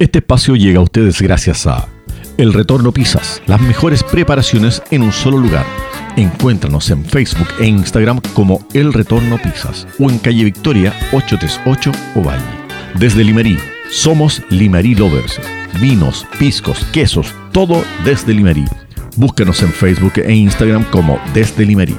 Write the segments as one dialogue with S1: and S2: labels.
S1: Este espacio llega a ustedes gracias a El Retorno Pizzas, las mejores preparaciones en un solo lugar. Encuéntranos en Facebook e Instagram como El Retorno Pizzas o en calle Victoria 838 Ovalle. Desde Limerí, somos Limerí Lovers. Vinos, piscos, quesos, todo desde Limerí. Búscanos en Facebook e Instagram como Desde Limerí.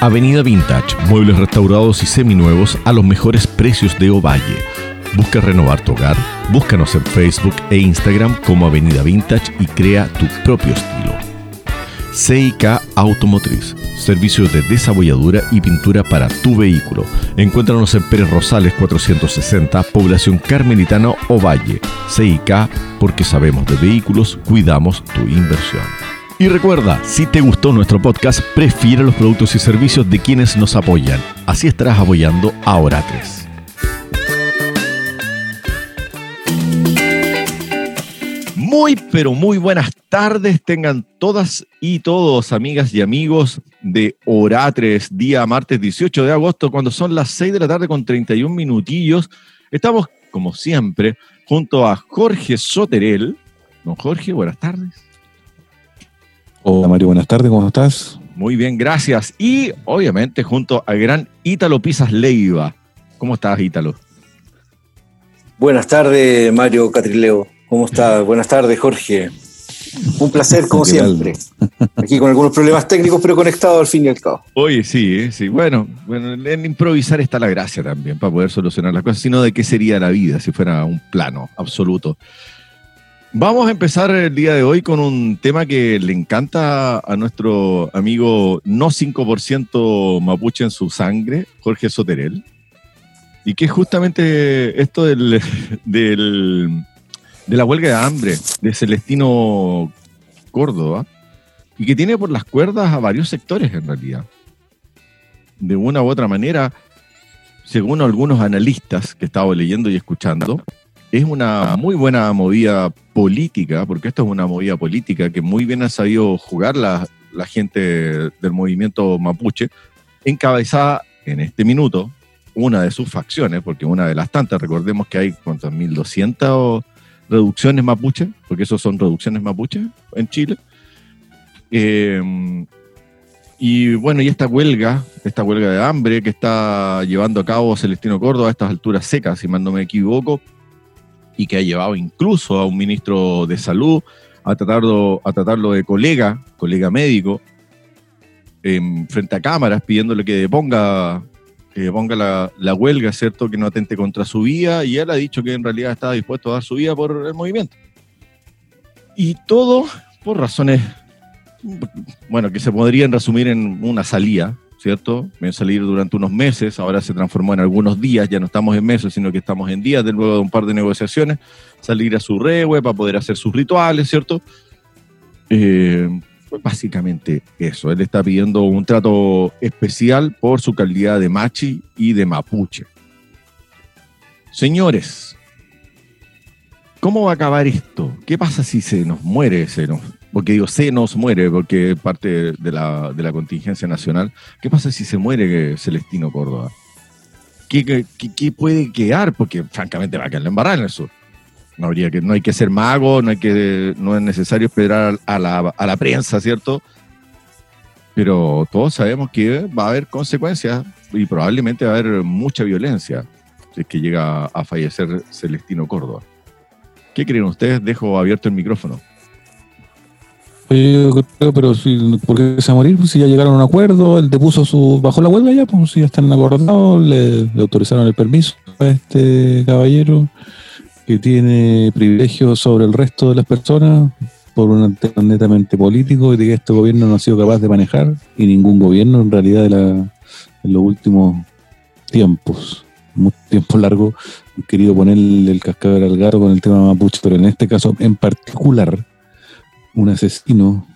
S1: Avenida Vintage, muebles restaurados y seminuevos a los mejores precios de Ovalle Busca renovar tu hogar, búscanos en Facebook e Instagram como Avenida Vintage y crea tu propio estilo. CIK Automotriz, servicios de desabolladura y pintura para tu vehículo. Encuéntranos en Pérez Rosales 460, población Carmelitano o Valle. CIK, porque sabemos de vehículos, cuidamos tu inversión. Y recuerda, si te gustó nuestro podcast, prefiere los productos y servicios de quienes nos apoyan. Así estarás apoyando a Oratres. Muy, pero muy buenas tardes tengan todas y todos, amigas y amigos de Oratres, día martes 18 de agosto, cuando son las 6 de la tarde con 31 minutillos. Estamos, como siempre, junto a Jorge Soterel. Don Jorge, buenas tardes.
S2: Hola Mario, buenas tardes, ¿cómo estás?
S1: Muy bien, gracias. Y obviamente junto al gran Ítalo Pisas Leiva. ¿Cómo estás, Ítalo?
S3: Buenas tardes, Mario Catrileo. ¿Cómo está? Buenas tardes, Jorge. Un placer, como siempre. Aquí con algunos problemas técnicos, pero conectado al fin y al cabo.
S1: Oye, sí, eh, sí. Bueno, bueno, en improvisar está la gracia también, para poder solucionar las cosas, sino de qué sería la vida si fuera un plano absoluto. Vamos a empezar el día de hoy con un tema que le encanta a nuestro amigo no 5% mapuche en su sangre, Jorge Soterel. Y que es justamente esto del, del de la huelga de hambre de Celestino Córdoba y que tiene por las cuerdas a varios sectores en realidad. De una u otra manera, según algunos analistas que he estado leyendo y escuchando, es una muy buena movida política, porque esto es una movida política que muy bien ha sabido jugar la, gente del movimiento mapuche, encabezada en este minuto una de sus facciones, porque una de las tantas, recordemos que hay cuántas, 1200 reducciones mapuche, porque esos son reducciones mapuche en Chile. Eh, y bueno, y esta huelga, esta huelga de hambre que está llevando a cabo Celestino Córdoba a estas alturas secas, si mal no me equivoco, y que ha llevado incluso a un ministro de salud a tratarlo, a tratarlo de colega, colega médico, frente a cámaras, pidiéndole que deponga ponga la, huelga, ¿cierto? Que no atente contra su vida y él ha dicho que en realidad estaba dispuesto a dar su vida por el movimiento. Y todo por razones, bueno, que se podrían resumir en una salida, ¿cierto? En salir durante unos meses, ahora se transformó en algunos días, ya no estamos en meses, sino que estamos en días, de luego de un par de negociaciones, salir a su rewe para poder hacer sus rituales, ¿cierto? Eh, pues básicamente eso. Él está pidiendo un trato especial por su calidad de machi y de mapuche. Señores, ¿cómo va a acabar esto? ¿Qué pasa si se nos muere? Se nos, porque digo, se nos muere, porque parte de la, contingencia nacional. ¿Qué pasa si se muere Celestino Córdoba? ¿Qué, qué, puede quedar? Porque francamente va a quedar embarrada en el sur. No, habría que, no hay que ser mago, no, hay que, no es necesario esperar a la, a la prensa, ¿cierto? Pero todos sabemos que va a haber consecuencias y probablemente va a haber mucha violencia si es que llega a fallecer Celestino Córdoba. ¿Qué creen ustedes? Dejo abierto el micrófono.
S2: Pero si, ¿por qué se va a morir? Pues si ya llegaron a un acuerdo, él depuso su, bajo la huelga ya, pues si ya están acordados, le autorizaron el permiso a este caballero que tiene privilegios sobre el resto de las personas por un tema netamente político y de que este gobierno no ha sido capaz de manejar y ningún gobierno en realidad de en los últimos tiempos, mucho tiempo largo, han querido ponerle el cascabel al gato con el tema mapuche, pero en este caso en particular, un asesino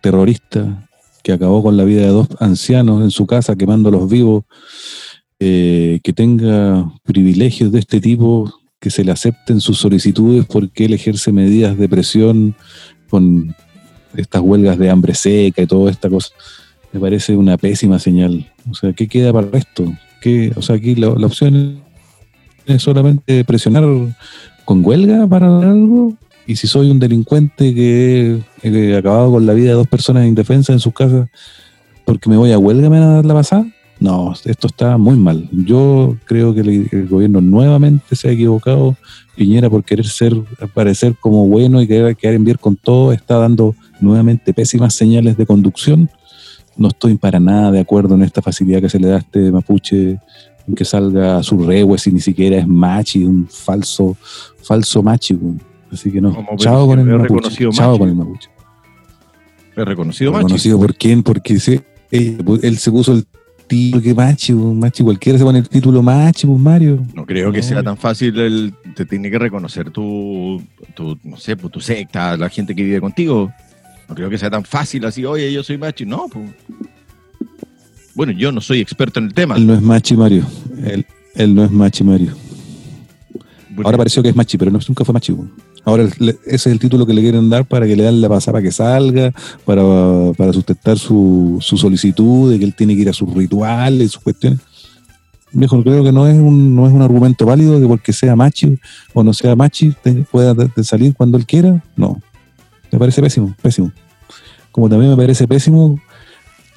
S2: terrorista que acabó con la vida de dos ancianos en su casa quemándolos vivos, eh, que tenga privilegios de este tipo que se le acepten sus solicitudes porque él ejerce medidas de presión con estas huelgas de hambre seca y toda esta cosa. Me parece una pésima señal. O sea, ¿qué queda para esto? ¿Qué, o sea, aquí la, opción es solamente presionar con huelga para algo, y si soy un delincuente que he acabado con la vida de dos personas indefensas en sus casas, porque me voy a huelga, me van a dar la pasada. No, esto está muy mal. Yo creo que el, gobierno nuevamente se ha equivocado. Piñera, por querer ser, parecer como bueno y querer quedar en bien con todo, está dando nuevamente pésimas señales de conducción. No estoy para nada de acuerdo en esta facilidad que se le da a este mapuche en que salga a su rehues y ni siquiera es machi, un falso, falso machi. Así que no. Chao con el mapuche. Chao con el mapuche.
S1: Es reconocido
S2: machi. ¿Reconocido por quién? Porque se, él se puso el título que machi, machi, cualquiera se pone el título machi, pues Mario.
S1: No creo que sea tan fácil, el, te tiene que reconocer tu, tu, no sé, pues, tu secta, la gente que vive contigo. No creo que sea tan fácil así, oye, yo soy machi. No, pues. Bueno, yo no soy experto en el tema.
S2: Él no es machi, Mario. Él, él no es machi, Mario. Ahora pareció que es machi, pero no, nunca fue machi. Ahora ese es el título que le quieren dar para que le dan la pasada para que salga, para, para sustentar su, su, solicitud de que él tiene que ir a sus rituales, sus cuestiones. Viejo, creo que no es un, no es un argumento válido que porque sea machi o no sea machi pueda salir cuando él quiera. No. Me parece pésimo, pésimo. Como también me parece pésimo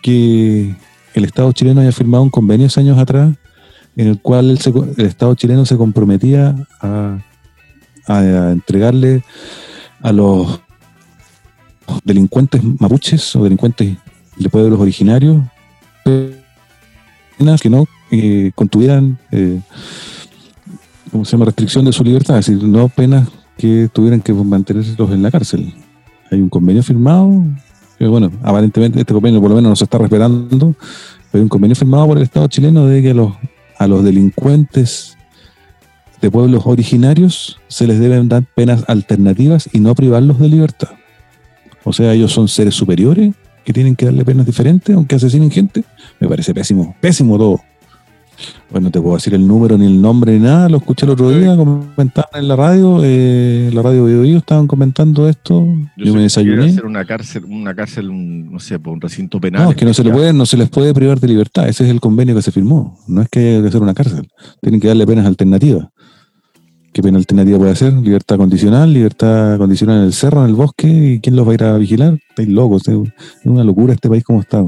S2: que el Estado chileno haya firmado un convenio años atrás en el cual el Estado chileno se comprometía a a, entregarle a los delincuentes mapuches o delincuentes de pueblos originarios que no eh, contuvieran eh, ¿cómo se llama? restricción de su libertad, es decir, no penas que tuvieran que mantenerlos en la cárcel. Hay un convenio firmado, que bueno, aparentemente este convenio por lo menos no se está respetando, pero hay un convenio firmado por el Estado chileno de que los, a los delincuentes de pueblos originarios se les deben dar penas alternativas y no privarlos de libertad. O sea, ellos son seres superiores que tienen que darle penas diferentes aunque asesinen gente. Me parece pésimo, pésimo todo. Bueno, no te puedo decir el número, ni el nombre, ni nada. Lo escuché el otro día, comentaban en la radio, eh, la radio Video estaban comentando esto. Yo, me desayuné.
S1: hacer una cárcel, una cárcel, un, no sé, un recinto penal.
S2: No, es que no se, le puede, no se les puede privar de libertad. Ese es el convenio que se firmó. No es que haya que hacer una cárcel. Tienen que darle penas alternativas. ¿Qué pena alternativa puede ser? Libertad condicional, libertad condicional en el cerro, en el bosque, ¿y quién los va a ir a vigilar? Estáis locos, es una locura este país como está.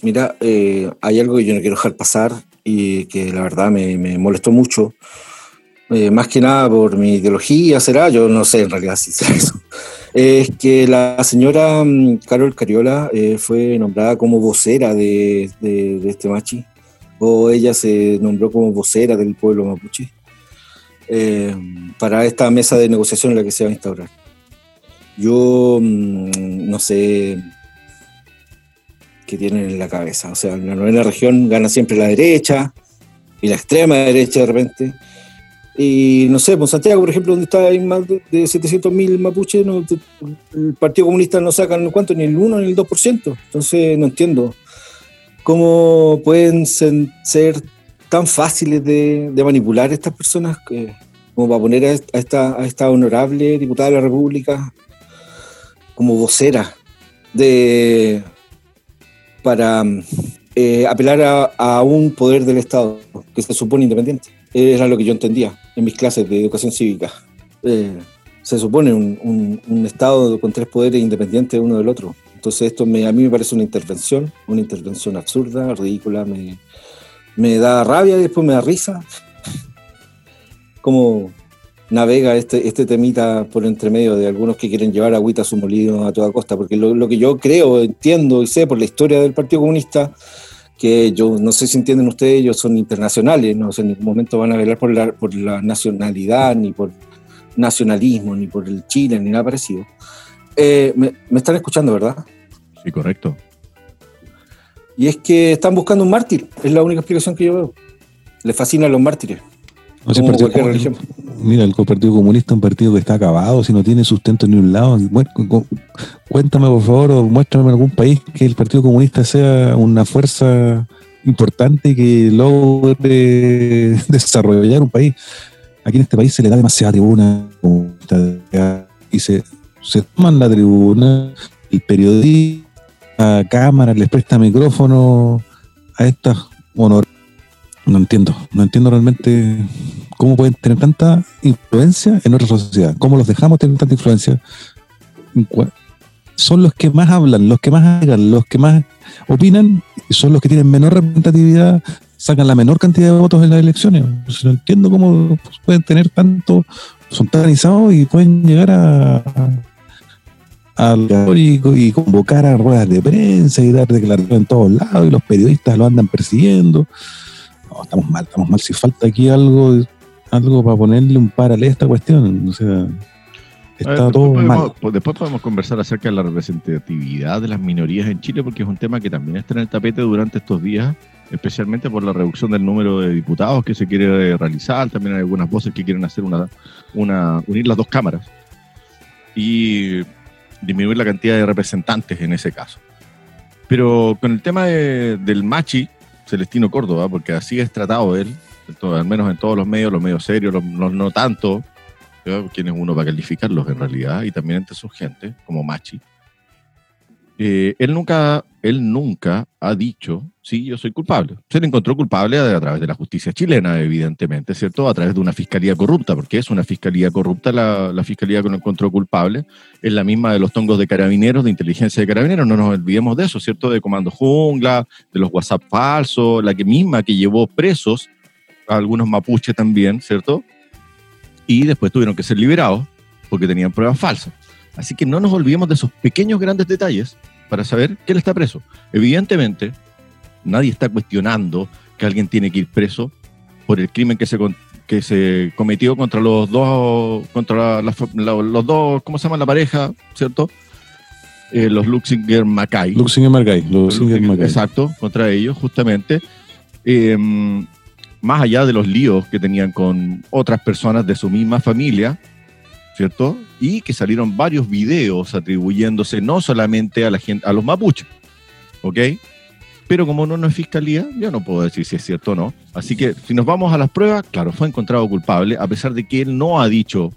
S3: Mira, eh, hay algo que yo no quiero dejar pasar y que la verdad me, molestó mucho. Eh, más que nada por mi ideología, será, yo no sé en realidad si será eso. Es que la señora mm, Carol Cariola eh, fue nombrada como vocera de, de este machi, o ella se nombró como vocera del pueblo mapuche. Eh, para esta mesa de negociación en la que se va a instaurar. Yo mm, no sé qué tienen en la cabeza. O sea, en la novena región gana siempre la derecha y la extrema derecha de repente. Y no sé, pues, Santiago, por ejemplo, donde está hay más de, 700.000 mapuches, el Partido Comunista no saca ni el 1 ni el 2%. Entonces no entiendo cómo pueden ser tan fáciles de, manipular estas personas que, como para poner a esta, a esta honorable diputada de la República como vocera de para eh, apelar a, un poder del Estado que se supone independiente. Era lo que yo entendía en mis clases de educación cívica. Eh, se supone un, un, Estado con tres poderes independientes uno del otro. Entonces esto me, a mí me parece una intervención, una intervención absurda, ridícula, me, me da rabia y después me da risa. Cómo navega este, este temita por entre medio de algunos que quieren llevar agüita a su molino a toda costa, porque lo, que yo creo, entiendo y sé por la historia del Partido Comunista, que yo no sé si entienden ustedes, ellos son internacionales, no sé, en ningún momento van a velar por la, por la nacionalidad, ni por nacionalismo, ni por el Chile, ni nada parecido. Eh, me, están escuchando, ¿verdad?
S1: Sí, correcto.
S3: Y es que están buscando un mártir, es la única explicación que yo veo. Les fascinan los mártires.
S2: mira, el Partido Comunista es un partido que está acabado, si no tiene sustento ni un lado. Cuéntame, por favor, o muéstrame en algún país que el Partido Comunista sea una fuerza importante que logre desarrollar un país. Aquí en este país se le da demasiada tribuna y se, se toman la tribuna, el periodista cámara, les presta micrófono a estas honor. No entiendo, no entiendo realmente ¿Cómo pueden tener tanta influencia en nuestra sociedad? ¿Cómo los dejamos tener tanta influencia? Son los que más hablan, los que más hagan, los que más opinan, y son los que tienen menor representatividad, sacan la menor cantidad de votos en las elecciones. no entiendo cómo pueden tener tanto, son tan y pueden llegar a, y, y, convocar a ruedas de prensa y dar declaraciones en todos lados y los periodistas lo andan persiguiendo. No, estamos mal, estamos mal. Si falta aquí algo, algo para ponerle un par a esta cuestión, o sea, está todo mal.
S1: Después podemos conversar acerca de la representatividad de las minorías en Chile, porque es un tema que también está en el tapete durante estos días, especialmente por la reducción del número de diputados que se quiere realizar. También hay algunas voces que quieren hacer una, una unir las dos cámaras y disminuir la cantidad de representantes en ese caso. Pero con el tema del Machi, Celestino Córdoba, porque así es tratado él, al menos en todos los medios, los medios serios, los, no tanto, quién es uno para calificarlos en realidad, y también entre su gente, como Machi. Eh, él, nunca, él nunca ha dicho, sí, yo soy culpable. Se le encontró culpable a, través de la justicia chilena, evidentemente, ¿cierto? A través de una fiscalía corrupta, porque es una fiscalía corrupta la, fiscalía que lo encontró culpable. Es la misma de los tongos de carabineros, de inteligencia de carabineros, no nos olvidemos de eso, ¿cierto? De Comando Jungla, de los WhatsApp falsos, la misma que llevó presos a algunos mapuches también, ¿cierto? Y después tuvieron que ser liberados porque tenían pruebas falsas. Así que no nos olvidemos de esos pequeños grandes detalles para saber que él está preso. Evidentemente, nadie está cuestionando que alguien tiene que ir preso por el crimen que se, que se cometió contra los dos, contra los dos, ¿cómo se llama la pareja? ¿Cierto? Eh, los Luxinger Mackay.
S2: Luxinger Mackay. Luxinger
S1: Exacto, contra ellos, justamente. Em, más allá de los líos que tenían con otras personas de su misma familia, ¿cierto? Y que salieron varios videos atribuyéndose no solamente a la gente, a los mapuches, ¿ok? Pero como no, no es fiscalía, yo no puedo decir si es cierto o no. Así que si nos vamos a las pruebas, claro, fue encontrado culpable, a pesar de que él no ha dicho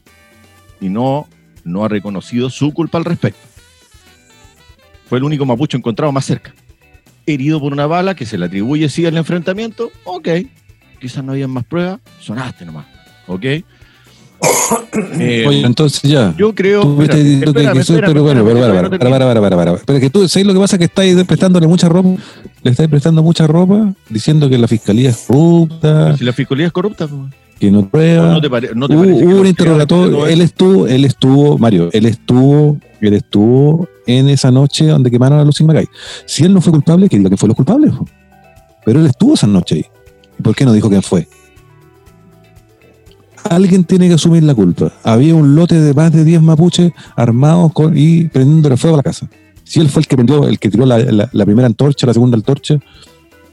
S1: y no, no ha reconocido su culpa al respecto. Fue el único mapuche encontrado más cerca. Herido por una bala que se le atribuye sí al enfrentamiento, ok. Quizás no había más pruebas, sonaste nomás, ok.
S2: Eh, Oye, entonces ya.
S1: Yo creo.
S2: Tú pero bueno, pero para, para, para, Pero que tú, ¿sabes lo que pasa? Que estáis prestándole mucha ropa, le estáis prestando mucha ropa diciendo que la fiscalía es corrupta.
S1: si la fiscalía es corrupta, pues.
S2: Que no prueba. No, te, no te parece hubo un interrogatorio. Él estuvo, él estuvo, Mario, él estuvo, él estuvo en esa noche donde quemaron a Lucín Magay. Si él no fue culpable, que diga que fue los culpables. Pero él estuvo esa noche ahí. ¿Y por qué no dijo quién fue? Alguien tiene que asumir la culpa. Había un lote de más de 10 mapuches armados con, y prendiendo fuego a la casa. Si él fue el que prendió, el que tiró la, primera antorcha, la segunda antorcha,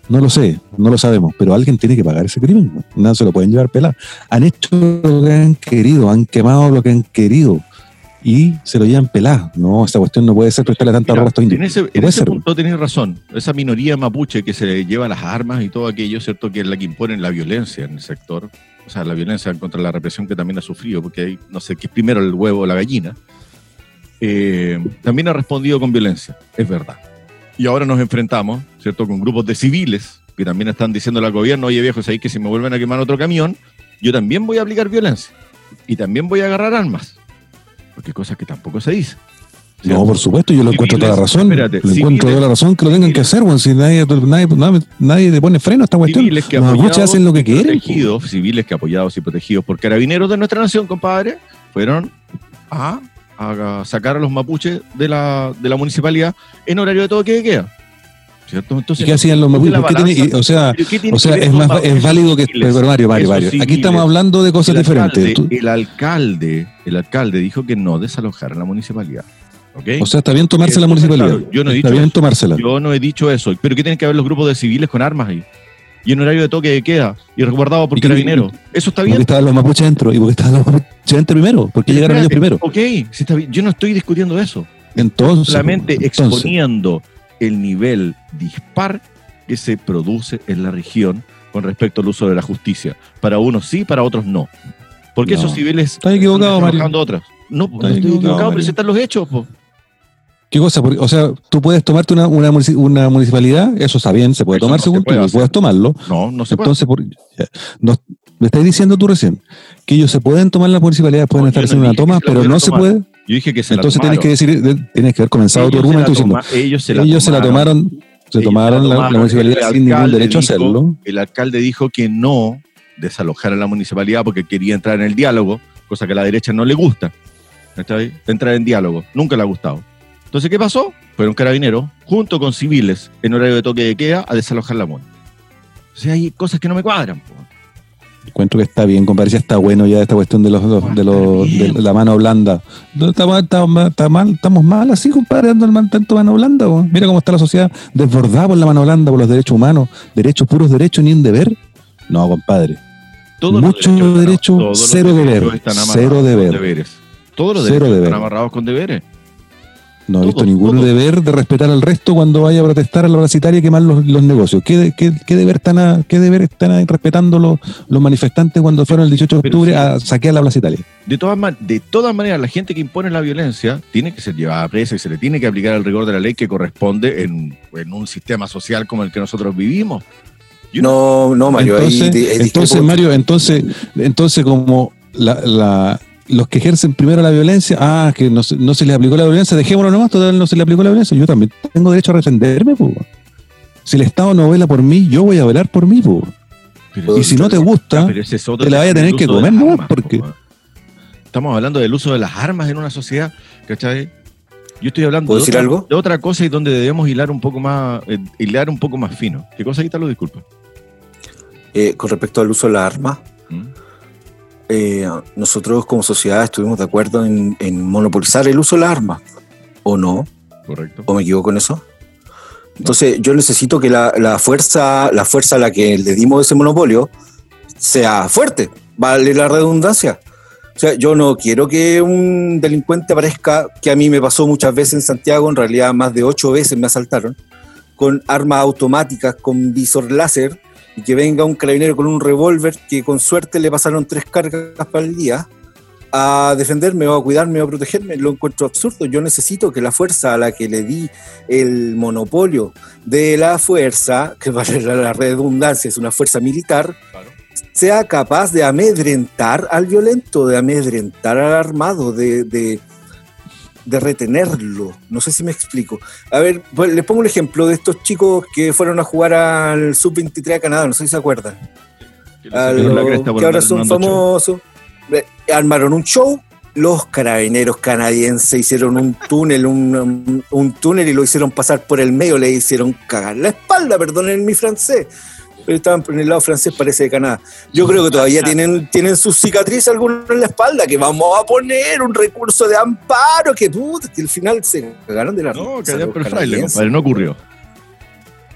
S2: no lo sé, no lo sabemos, pero alguien tiene que pagar ese crimen. No se lo pueden llevar pelar. Han hecho lo que han querido, han quemado lo que han querido y se lo llevan pelar. No, esa cuestión no puede ser prestarle tanta ropa a estos
S1: indios. En ese, punto tenés razón. Esa minoría mapuche que se lleva las armas y todo aquello, ¿cierto? Que es la que impone la violencia en el sector o sea, la violencia contra la represión que también ha sufrido, porque hay, no sé, qué es primero el huevo o la gallina, eh, también ha respondido con violencia, es verdad. Y ahora nos enfrentamos, ¿cierto?, con grupos de civiles que también están diciendo al gobierno, oye viejo, ahí que si me vuelven a quemar otro camión, yo también voy a aplicar violencia y también voy a agarrar armas, porque cosas que tampoco se dicen.
S2: No, por supuesto, yo lo encuentro toda la razón. le encuentro toda la razón que lo tengan que hacer, bueno, si nadie, nadie, nadie, le pone freno a esta cuestión. Que Los hacen lo que quieren.
S1: civiles que apoyados y protegidos por carabineros de nuestra nación, compadre, fueron a, a sacar a los mapuches de la, de la municipalidad en horario de todo que queda. ¿Cierto? Entonces,
S2: ¿Y qué hacían los mapuches? o sea, o sea es, más, es válido que. Pero Mario, Mario, Mario. Aquí estamos hablando de cosas diferentes.
S1: el alcalde, el alcalde dijo que no desalojaran la municipalidad.
S2: O sea, está bien tomarse la municipalidad. yo no he dicho está bien tomársela.
S1: Yo no he dicho eso. Pero ¿qué tienen que ver los grupos de civiles con armas ahí? Y en horario de toque de queda. Y resguardado por carabineros. Eso está bien.
S2: Porque estaban los mapuches dentro. ¿Y porque estaban los mapuches dentro primero? porque llegaron ellos primero?
S1: Ok, está bien. yo no estoy discutiendo eso.
S2: Entonces.
S1: Solamente exponiendo el nivel dispar que se produce en la región con respecto al uso de la justicia. Para unos sí, para otros no. Porque esos civiles
S2: están equivocado, Mario.
S1: otras. No, no estoy equivocado, pero están los hechos. Po.
S2: ¿Qué cosa? o sea, tú puedes tomarte una, una, municipalidad, eso está bien, se puede tomar según tú, puedes tomarlo.
S1: No, no se
S2: Entonces,
S1: puede.
S2: no, Me estás diciendo tú recién que ellos se pueden tomar las municipalidades, pueden
S1: No,
S2: estar
S1: no
S2: haciendo una toma,
S1: se
S2: pero no se puede.
S1: Yo dije que se
S2: Entonces
S1: la
S2: tienes que decir, de- tienes que haber comenzado tu
S1: Ellos se la
S2: argumento diciendo,
S1: ellos se la
S2: ellos se la tomaron, se tomaron
S1: se
S2: la, la
S1: tomaron.
S2: municipalidad sin ningún derecho a hacerlo.
S1: El alcalde dijo que no desalojara la municipalidad porque quería entrar en el diálogo, cosa que a la derecha no le gusta. ¿Está? Entrar en diálogo. Nunca le ha gustado. Entonces, ¿qué pasó? Fueron carabineros, junto con civiles, en horario de toque de queda, a desalojar la MUN. O sea, hay cosas que no me cuadran. po.
S2: Encuentro que está bien, compadre, ya está bueno ya esta cuestión de los, los- de, los,
S1: bien.
S2: de la mano blanda. No, está mal, está mal, está mal, estamos mal así, compadre, dando el man- tanto mano blanda. po. Mira cómo está la sociedad desbordada por la mano blanda, por los derechos humanos, derechos puros derechos, ni un deber. No, compadre.
S1: Todos
S2: Mucho
S1: derechos
S2: derecho, cero deber, cero deber.
S1: deberes. Todos los
S2: Cero
S1: derechos
S2: deber.
S1: están amarrados con deberes.
S2: No he visto ningún
S1: todos.
S2: deber de respetar al resto cuando vaya a protestar a la bracitaria y quemar los, los negocios. ¿Qué, de- qué, qué deber están a- qué deber están ahí respetando los, los manifestantes cuando fueron el 18 de octubre
S1: sí.
S2: a saquear la Plaza Italia?
S1: De todas, man- de todas maneras, la gente que impone la violencia tiene que ser llevada presa y se le tiene que aplicar el rigor de la ley que corresponde en, en un sistema social como el que nosotros vivimos.
S3: No, no, Mario. ahí
S2: entonces,
S3: ahí
S2: entonces. Mario, entonces, entonces como la, la- los que ejercen primero la violencia, ah, que no, se- no se les aplicó la violencia, dejémoslo nomás, total no se le aplicó la violencia. Yo también tengo derecho a defenderme, po. Si el Estado no vela por mí, yo voy a velar por mí, Y si no te gusta,
S1: es otro
S2: te la vaya a tener que comer, ¿no?
S1: armas,
S2: Porque-
S1: po. Estamos hablando del uso de las armas en una sociedad, ¿cachai? Yo estoy hablando
S3: ¿Puedo
S1: de
S3: decir
S1: otra,
S3: algo?
S1: de otra cosa y donde debemos hilar un poco más, eh, hilar un poco más fino. ¿Qué cosa quita lo disculpa?
S3: Eh, con respecto al uso de las armas,
S1: ¿Mm?
S3: Eh, nosotros como sociedad estuvimos de acuerdo en, en monopolizar el uso de las armas, ¿o no?
S1: ¿Correcto?
S3: ¿O me equivoco en eso? Entonces yo necesito que la, la fuerza, la fuerza a la que le dimos ese monopolio sea fuerte, vale la redundancia. O sea, yo no quiero que un delincuente aparezca, que a mí me pasó muchas veces en Santiago, en realidad más de ocho veces me asaltaron, con armas automáticas, con visor láser, y que venga un carabinero con un revólver que con suerte le pasaron tres cargas para el día a defenderme o a cuidarme o a protegerme, lo encuentro absurdo. Yo necesito que la fuerza a la que le di el monopolio de la fuerza, que vale la redundancia, es una fuerza militar, sea capaz de amedrentar al violento, de amedrentar al armado, de, de, de retenerlo. No sé si me explico. A ver, pues, les pongo un ejemplo de estos chicos que fueron a jugar al Sub-23 a Canadá, no sé si se acuerdan.
S1: Que
S3: los que ahora son famosos. Armaron un show. Los carabineros canadienses hicieron un túnel, un, un- un túnel y lo hicieron pasar por el medio, le hicieron cagar la espalda, perdonen mi francés. Pero estaban en el lado francés, parece de Canadá. Yo creo que todavía tienen, tienen sus cicatrices algunos en la espalda, que vamos a poner un recurso de amparo, que puta, que al final se cagaron de la
S1: No, que allá por el fraile, compadre, no ocurrió.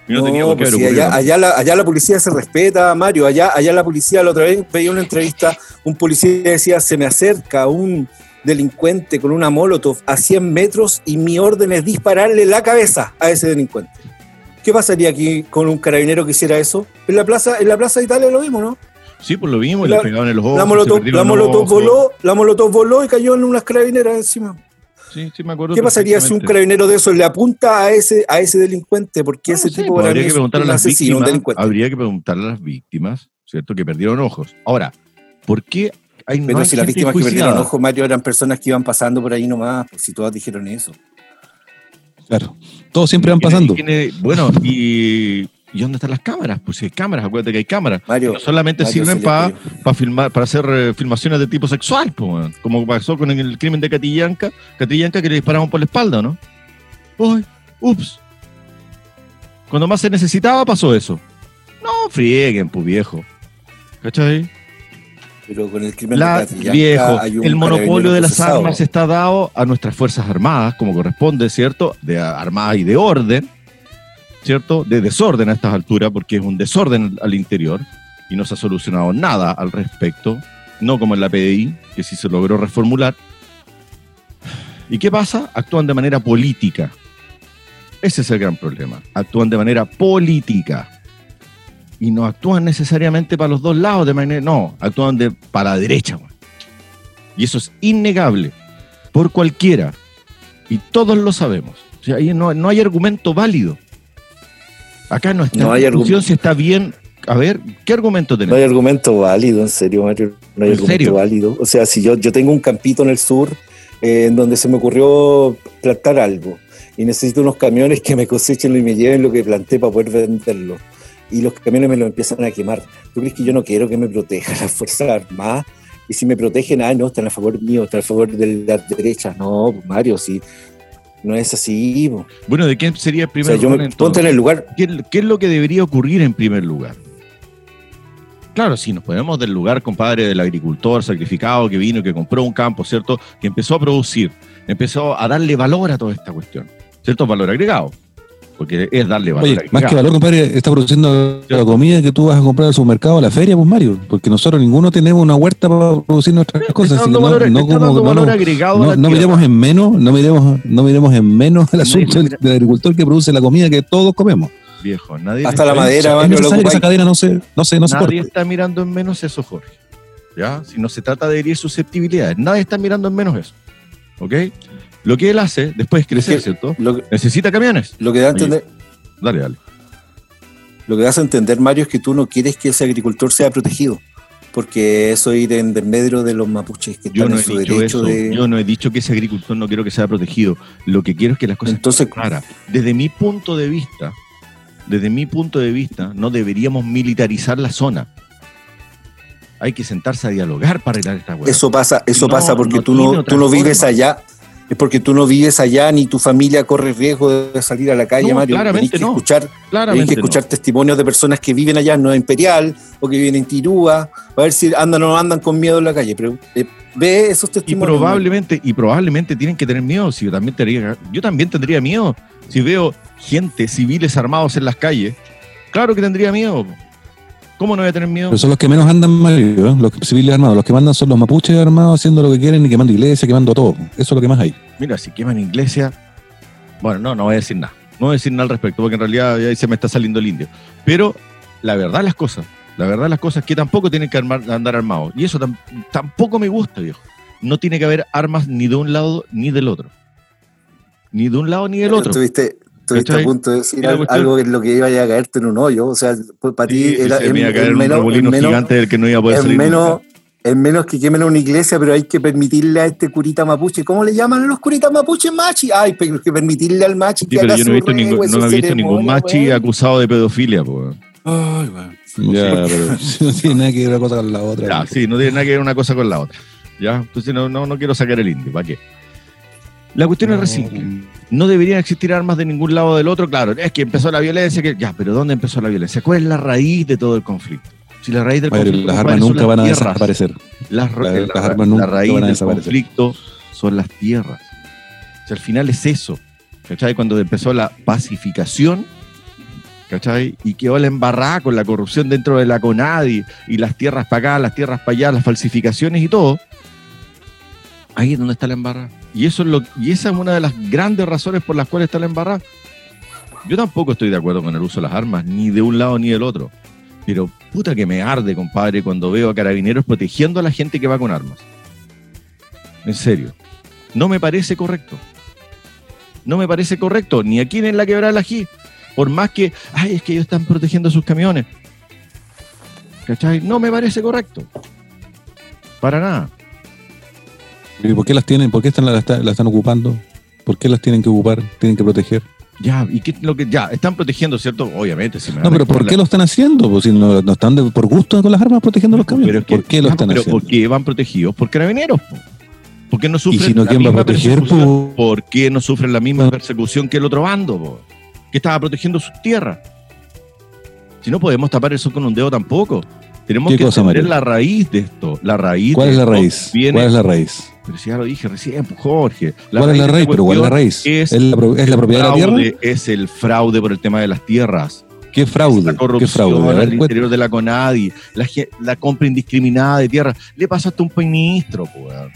S1: Y no,
S3: No, pues sí, allá, allá la, allá la policía se respeta, Mario. Allá, allá la policía, la otra vez veía una entrevista, un policía decía, se me acerca un delincuente con una molotov a 100 metros y mi orden es dispararle la cabeza a ese delincuente. ¿Qué pasaría aquí con un carabinero que hiciera eso? En la plaza, en la plaza de Italia lo vimos, ¿no?
S1: Sí, pues lo vimos, y
S3: La-
S1: le pegaban en los ojos.
S3: la molotov, la
S1: los
S3: molotov
S1: ojos.
S3: voló, la molotov voló y cayó en unas carabineras encima.
S1: Sí, sí, me acuerdo.
S3: ¿Qué pasaría si un carabinero de esos le apunta a ese, a ese delincuente? Porque
S1: No,
S3: ese
S1: no sé,
S3: tipo
S1: pues habría que
S3: es
S1: preguntar a las
S3: asesino,
S1: víctimas.
S3: delincuente.
S1: Habría que preguntarle a las víctimas, ¿cierto? Que perdieron ojos. Ahora, ¿por qué hay no
S3: Pero
S1: hay
S3: si las víctimas que perdieron ojos, Mario, eran personas que iban pasando por ahí nomás, pues si todas dijeron eso.
S2: Claro. Todos siempre van
S1: ¿Quién-
S2: pasando.
S1: bueno, y, ¿y dónde están las cámaras? Pues si hay cámaras, acuérdate que hay cámaras.
S3: Mario,
S1: No solamente
S3: Mario,
S1: sirven para
S3: tuyo.
S1: filmar, para hacer eh, filmaciones de tipo sexual, pues, weón. como pasó con el crimen de Catillanca, Catillanca que le dispararon por la espalda, ¿no? Uy, ups. Cuando más se necesitaba pasó eso. No frieguen, pues viejo. ¿Cachai?
S3: Pero con el crimen
S1: La,
S3: de
S1: viejo, el monopolio de las
S3: procesado.
S1: armas está dado a nuestras Fuerzas Armadas, como corresponde, ¿cierto? De armadas y de orden, ¿cierto? De desorden a estas alturas, porque es un desorden al interior y no se ha solucionado nada al respecto, no como en la PDI, que sí se logró reformular. ¿Y qué pasa? Actúan de manera política. Ese es el gran problema. Actúan de manera política. Y no actúan necesariamente para los dos lados de manera. No, actúan de, para la derecha. Y eso es innegable. Por cualquiera. Y todos lo sabemos. O sea, ahí no, no hay argumento válido. Acá no está
S3: No hay
S1: discusión
S3: argumento.
S1: si está bien A ver, ¿qué argumento
S3: No
S1: tenemos?
S3: hay argumento válido, en serio, Mario. No hay
S1: ¿En
S3: argumento
S1: serio?
S3: válido. O sea, si yo, yo tengo un campito en el sur eh, en donde se me ocurrió plantar algo y necesito unos camiones que me cosechen y me lleven lo que planté para poder venderlo. Y los camiones me lo empiezan a quemar. ¿Tú crees que yo no quiero que me proteja las Fuerzas Armadas? Y si me protegen, ah, no, están a favor mío, están a favor de las derechas. No, pues, Mario, si no es así.
S1: Bueno, ¿de quién sería el
S3: O
S1: primer
S3: sea, yo me, ponte en el lugar.
S1: ¿Qué, qué es lo que debería ocurrir en primer lugar? Claro, si nos ponemos del lugar, compadre, del agricultor sacrificado que vino, que compró un campo, ¿cierto? Que empezó a producir, empezó a darle valor a toda esta cuestión, ¿cierto? Valor agregado, porque es darle valor
S2: Oye, más que valor, compadre, está produciendo la comida que tú vas a comprar al supermercado, a la feria, pues Mario, porque nosotros ninguno tenemos una huerta para producir nuestras cosas. así que no,
S1: valor,
S2: no como- no
S1: valor
S2: miremos en menos, no miremos, no miremos en menos el asunto del, agricultor que produce la comida que todos comemos.
S1: Viejo, nadie
S3: Hasta la madera,
S2: es
S3: Mario, lo
S2: necesario que esa cadena no se, no se, no se
S1: Nadie
S2: corte.
S1: está mirando en menos eso, Jorge. ¿Ya? Si no se trata de herir susceptibilidades, nadie está mirando en menos eso. ¿Ok? Lo que él hace después es crecer,
S3: que-
S1: ¿cierto?
S3: Lo, que-
S1: Necesita camiones.
S3: lo que da a entender.
S1: Dale, dale.
S3: Lo que das a entender, Mario, es que tú no quieres que ese agricultor sea protegido, porque eso ir en desmedro de los mapuches que
S1: Yo
S3: están
S1: no
S3: en
S1: he
S3: su derecho
S1: eso.
S3: de.
S1: Yo no he dicho que ese agricultor no quiero que sea protegido. Lo que quiero es que las cosas
S3: Entonces,
S1: claras. Desde mi punto de vista, desde mi punto de vista, no deberíamos militarizar la zona. Hay que sentarse a dialogar para arreglar esta hueá.
S3: eso pasa, eso
S1: No,
S3: pasa porque
S1: no
S3: tú no, tú no vives allá. Es porque tú no vives allá ni tu familia corre riesgo de salir a la calle,
S1: No,
S3: Mario.
S1: claramente
S3: Tenés que
S1: no.
S3: escuchar, tenés
S1: Claramente
S3: que escuchar testimonios de personas que viven allá en Nueva Imperial o que viven en Tirúa, a ver si andan o no andan con miedo en la calle. Pero eh, ve esos
S1: Y
S3: testimonios.
S1: probablemente, y probablemente tienen que tener miedo. Si yo también tendría, yo también tendría miedo. Si veo gente, civiles armados en las calles, claro que tendría miedo. ¿Cómo no voy a tener miedo?
S2: Pero son los que menos andan, Mario, ¿eh? los civiles armados. Los que mandan son los mapuches armados haciendo lo que quieren y quemando iglesias, quemando todo. Eso es lo que más hay.
S1: Mira, si queman iglesia, bueno, no, no voy a decir nada. No voy a decir nada al respecto, porque en realidad ahí se me está saliendo el indio. Pero la verdad de las cosas, la verdad de las cosas es que tampoco tienen que armar- andar armados. Y eso tam- tampoco me gusta, viejo. No tiene que haber armas ni de un lado ni del otro. Ni de un lado ni del otro.
S3: Estuviste, estuviste
S1: ¿Cachai?
S3: a punto de decir algo en lo que iba a caerte en un hoyo. O sea, pues, para ti era
S1: un
S3: menos- es menos-
S1: gigante del que no iba a poder
S3: es
S1: salir
S3: menos,
S1: nunca.
S3: es menos que quemen una iglesia, pero hay que permitirle a este curita mapuche. ¿Cómo le llaman a los curitas mapuche machi? Ay, pero hay que permitirle al machi
S1: Sí,
S3: que
S1: pero
S3: haga
S1: yo no he visto, ningún, no he
S3: su
S1: visto ningún
S3: ceremonia,
S1: machi acusado de pedofilia. po.
S3: Ay, weón.
S2: Ya, pero no tiene nada que ver una cosa con la otra.
S1: Ya, sí, no tiene nada que ver una cosa con la otra. ¿Ya? Entonces no, no, no quiero sacar el indio, ¿para qué? La cuestión es re simple. No deberían existir armas de ningún lado del otro. Claro, es que empezó la violencia. Que, ya, pero ¿dónde empezó la violencia? ¿Cuál es la raíz de todo el conflicto? Si la raíz del conflicto
S2: las armas nunca van a
S1: tierras.
S2: desaparecer.
S1: Las,
S2: La-
S1: la-
S2: las
S1: la-
S2: armas nunca
S1: la raíz
S2: van a
S1: del conflicto son las tierras. O sea, al final es eso. ¿Cachai? Cuando empezó la pacificación, ¿cachai? Y quedó la embarrada con la corrupción dentro de la CONADI y las tierras para acá, las tierras para allá, las falsificaciones y todo. Ahí es donde está la embarrada. Y, eso es lo, y esa es una de las grandes razones por las cuales está la embarrada. Yo tampoco estoy de acuerdo con el uso de las armas, ni de un lado ni del otro. Pero puta que me arde, compadre, cuando veo a carabineros protegiendo a la gente que va con armas. En serio. No me parece correcto. No me parece correcto, ni aquí ni en la quebrada del ají. Por más que, ay, es que ellos están protegiendo sus camiones. ¿Cachai? No me parece correcto. Para nada.
S2: ¿Y por qué las tienen? ¿Por qué están, las, están- ocupando? ¿Por qué las tienen que ocupar? ¿Tienen que proteger?
S1: Ya, ¿y qué lo que ya? Están protegiendo, ¿cierto? Obviamente, si me
S2: No, pero ¿por qué
S1: la-
S2: lo están haciendo? Pues si no, no están de- por gusto con las armas protegiendo los camiones.
S1: Pero es que-
S2: ¿Por qué lo están
S1: pero
S2: haciendo?
S1: ¿Por qué van protegidos? Por carabineros. po. ¿Por qué no sufren
S2: si no,
S1: la
S2: quién va a
S1: misma
S2: proteger,
S1: persecución?
S2: po?
S1: ¿Por qué no sufren la misma persecución que el otro bando? po? Que estaba protegiendo sus tierras. Si no podemos tapar eso con un dedo tampoco. Tenemos
S2: ¿Qué
S1: que
S2: cosa,
S1: entender la raíz de esto. La raíz
S2: ¿Cuál es la raíz?
S1: Viene,
S2: ¿Cuál es la raíz?
S1: Pero si ya lo dije recién, pues, Jorge.
S2: ¿Cuál es la raíz? Pero ¿cuál es la raíz?
S1: Es,
S2: ¿Es la, pro- es la propiedad de la tierra?
S1: fraude, es el fraude por el tema de las tierras.
S2: ¿Qué fraude?
S1: la
S2: ¿Qué
S1: corrupción
S2: fraude? A
S1: al
S2: ver,
S1: interior de la CONADI, la, la compra indiscriminada de tierra. Le pasó hasta un ministro, po, weón.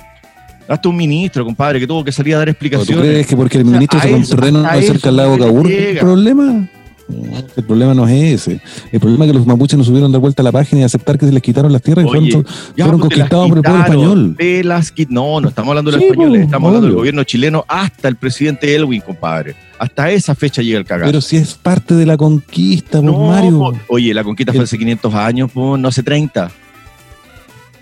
S1: Hasta un ministro, compadre, que tuvo que salir a dar
S2: ¿O ¿Tú
S1: explicaciones.
S2: crees que porque el
S1: O sea,
S2: ministro
S1: a
S2: se compró terreno
S1: a
S2: cerca del lago Cabur el problema? El problema no es ese. El problema es que los mapuches no subieron de vuelta a la página y aceptar que se les quitaron las tierras y
S1: Oye,
S2: fueron,
S1: Ya,
S2: fueron conquistados por el pueblo español.
S1: las no, no estamos hablando de los
S2: Sí,
S1: españoles, estamos hablando del gobierno chileno hasta el presidente Elwin, compadre. Hasta esa fecha llega el cagazo.
S2: Pero si es parte de la conquista, pues,
S1: no,
S2: Mario.
S1: oye, la conquista fue
S2: El-
S1: hace 500 años, po, no hace 30.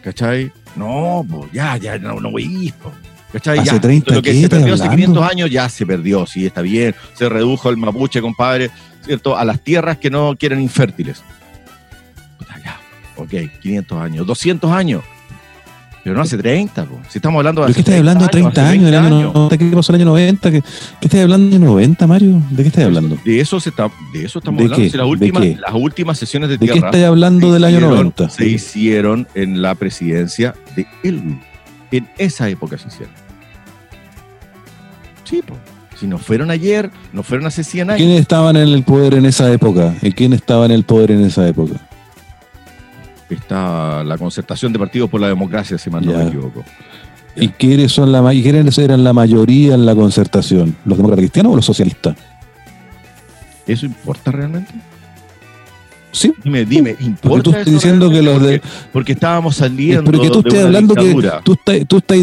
S1: ¿Cachai? No, po, ya, ya, no, no voy po. ¿Cachai?
S2: Hace
S1: Ya,
S2: 30,
S1: Lo que
S2: ¿qué
S1: se perdió hace
S2: hablando?
S1: 500 años ya se perdió, sí, está bien. Se redujo el mapuche, compadre, ¿cierto? A las tierras que no quieren infértiles. Puta, ya, ok, 500 años, 200 años. Pero no hace 30, po. Si estamos hablando de
S2: ¿De qué estás hablando? 30
S1: hace
S2: años,
S1: 20
S2: del año 90, ¿qué pasó el año 90? ¿Qué, qué estás hablando del año 90, Mario? ¿De qué estás hablando?
S1: De eso, se está, de eso estamos
S2: ¿De
S1: hablando.
S2: qué?
S1: Si las,
S2: ¿De
S1: últimas,
S2: qué?
S1: las últimas sesiones de
S2: ¿De qué estás hablando del año
S1: hicieron-
S2: 90?
S1: se hicieron en la presidencia de Elwin. En esa época se hicieron. Sí, po. Si no fueron ayer, no fueron hace 100 años.
S2: ¿Quiénes estaban en el poder en esa época? ¿Y quién estaba en el poder en esa época?
S1: Está la concertación de partidos por la democracia, si mal no
S2: Ya.
S1: me equivoco.
S2: ¿Y quiénes, son la, y quiénes eran la mayoría en la concertación? ¿Los demócratas cristianos o los socialistas?
S1: ¿Eso importa realmente?
S2: Sí,
S1: Dime, dime, ¿importa
S2: porque tú estás diciendo que los de...
S1: Porque, porque estábamos saliendo
S2: Pero que tú
S1: una
S2: hablando que tú estás, tú estás,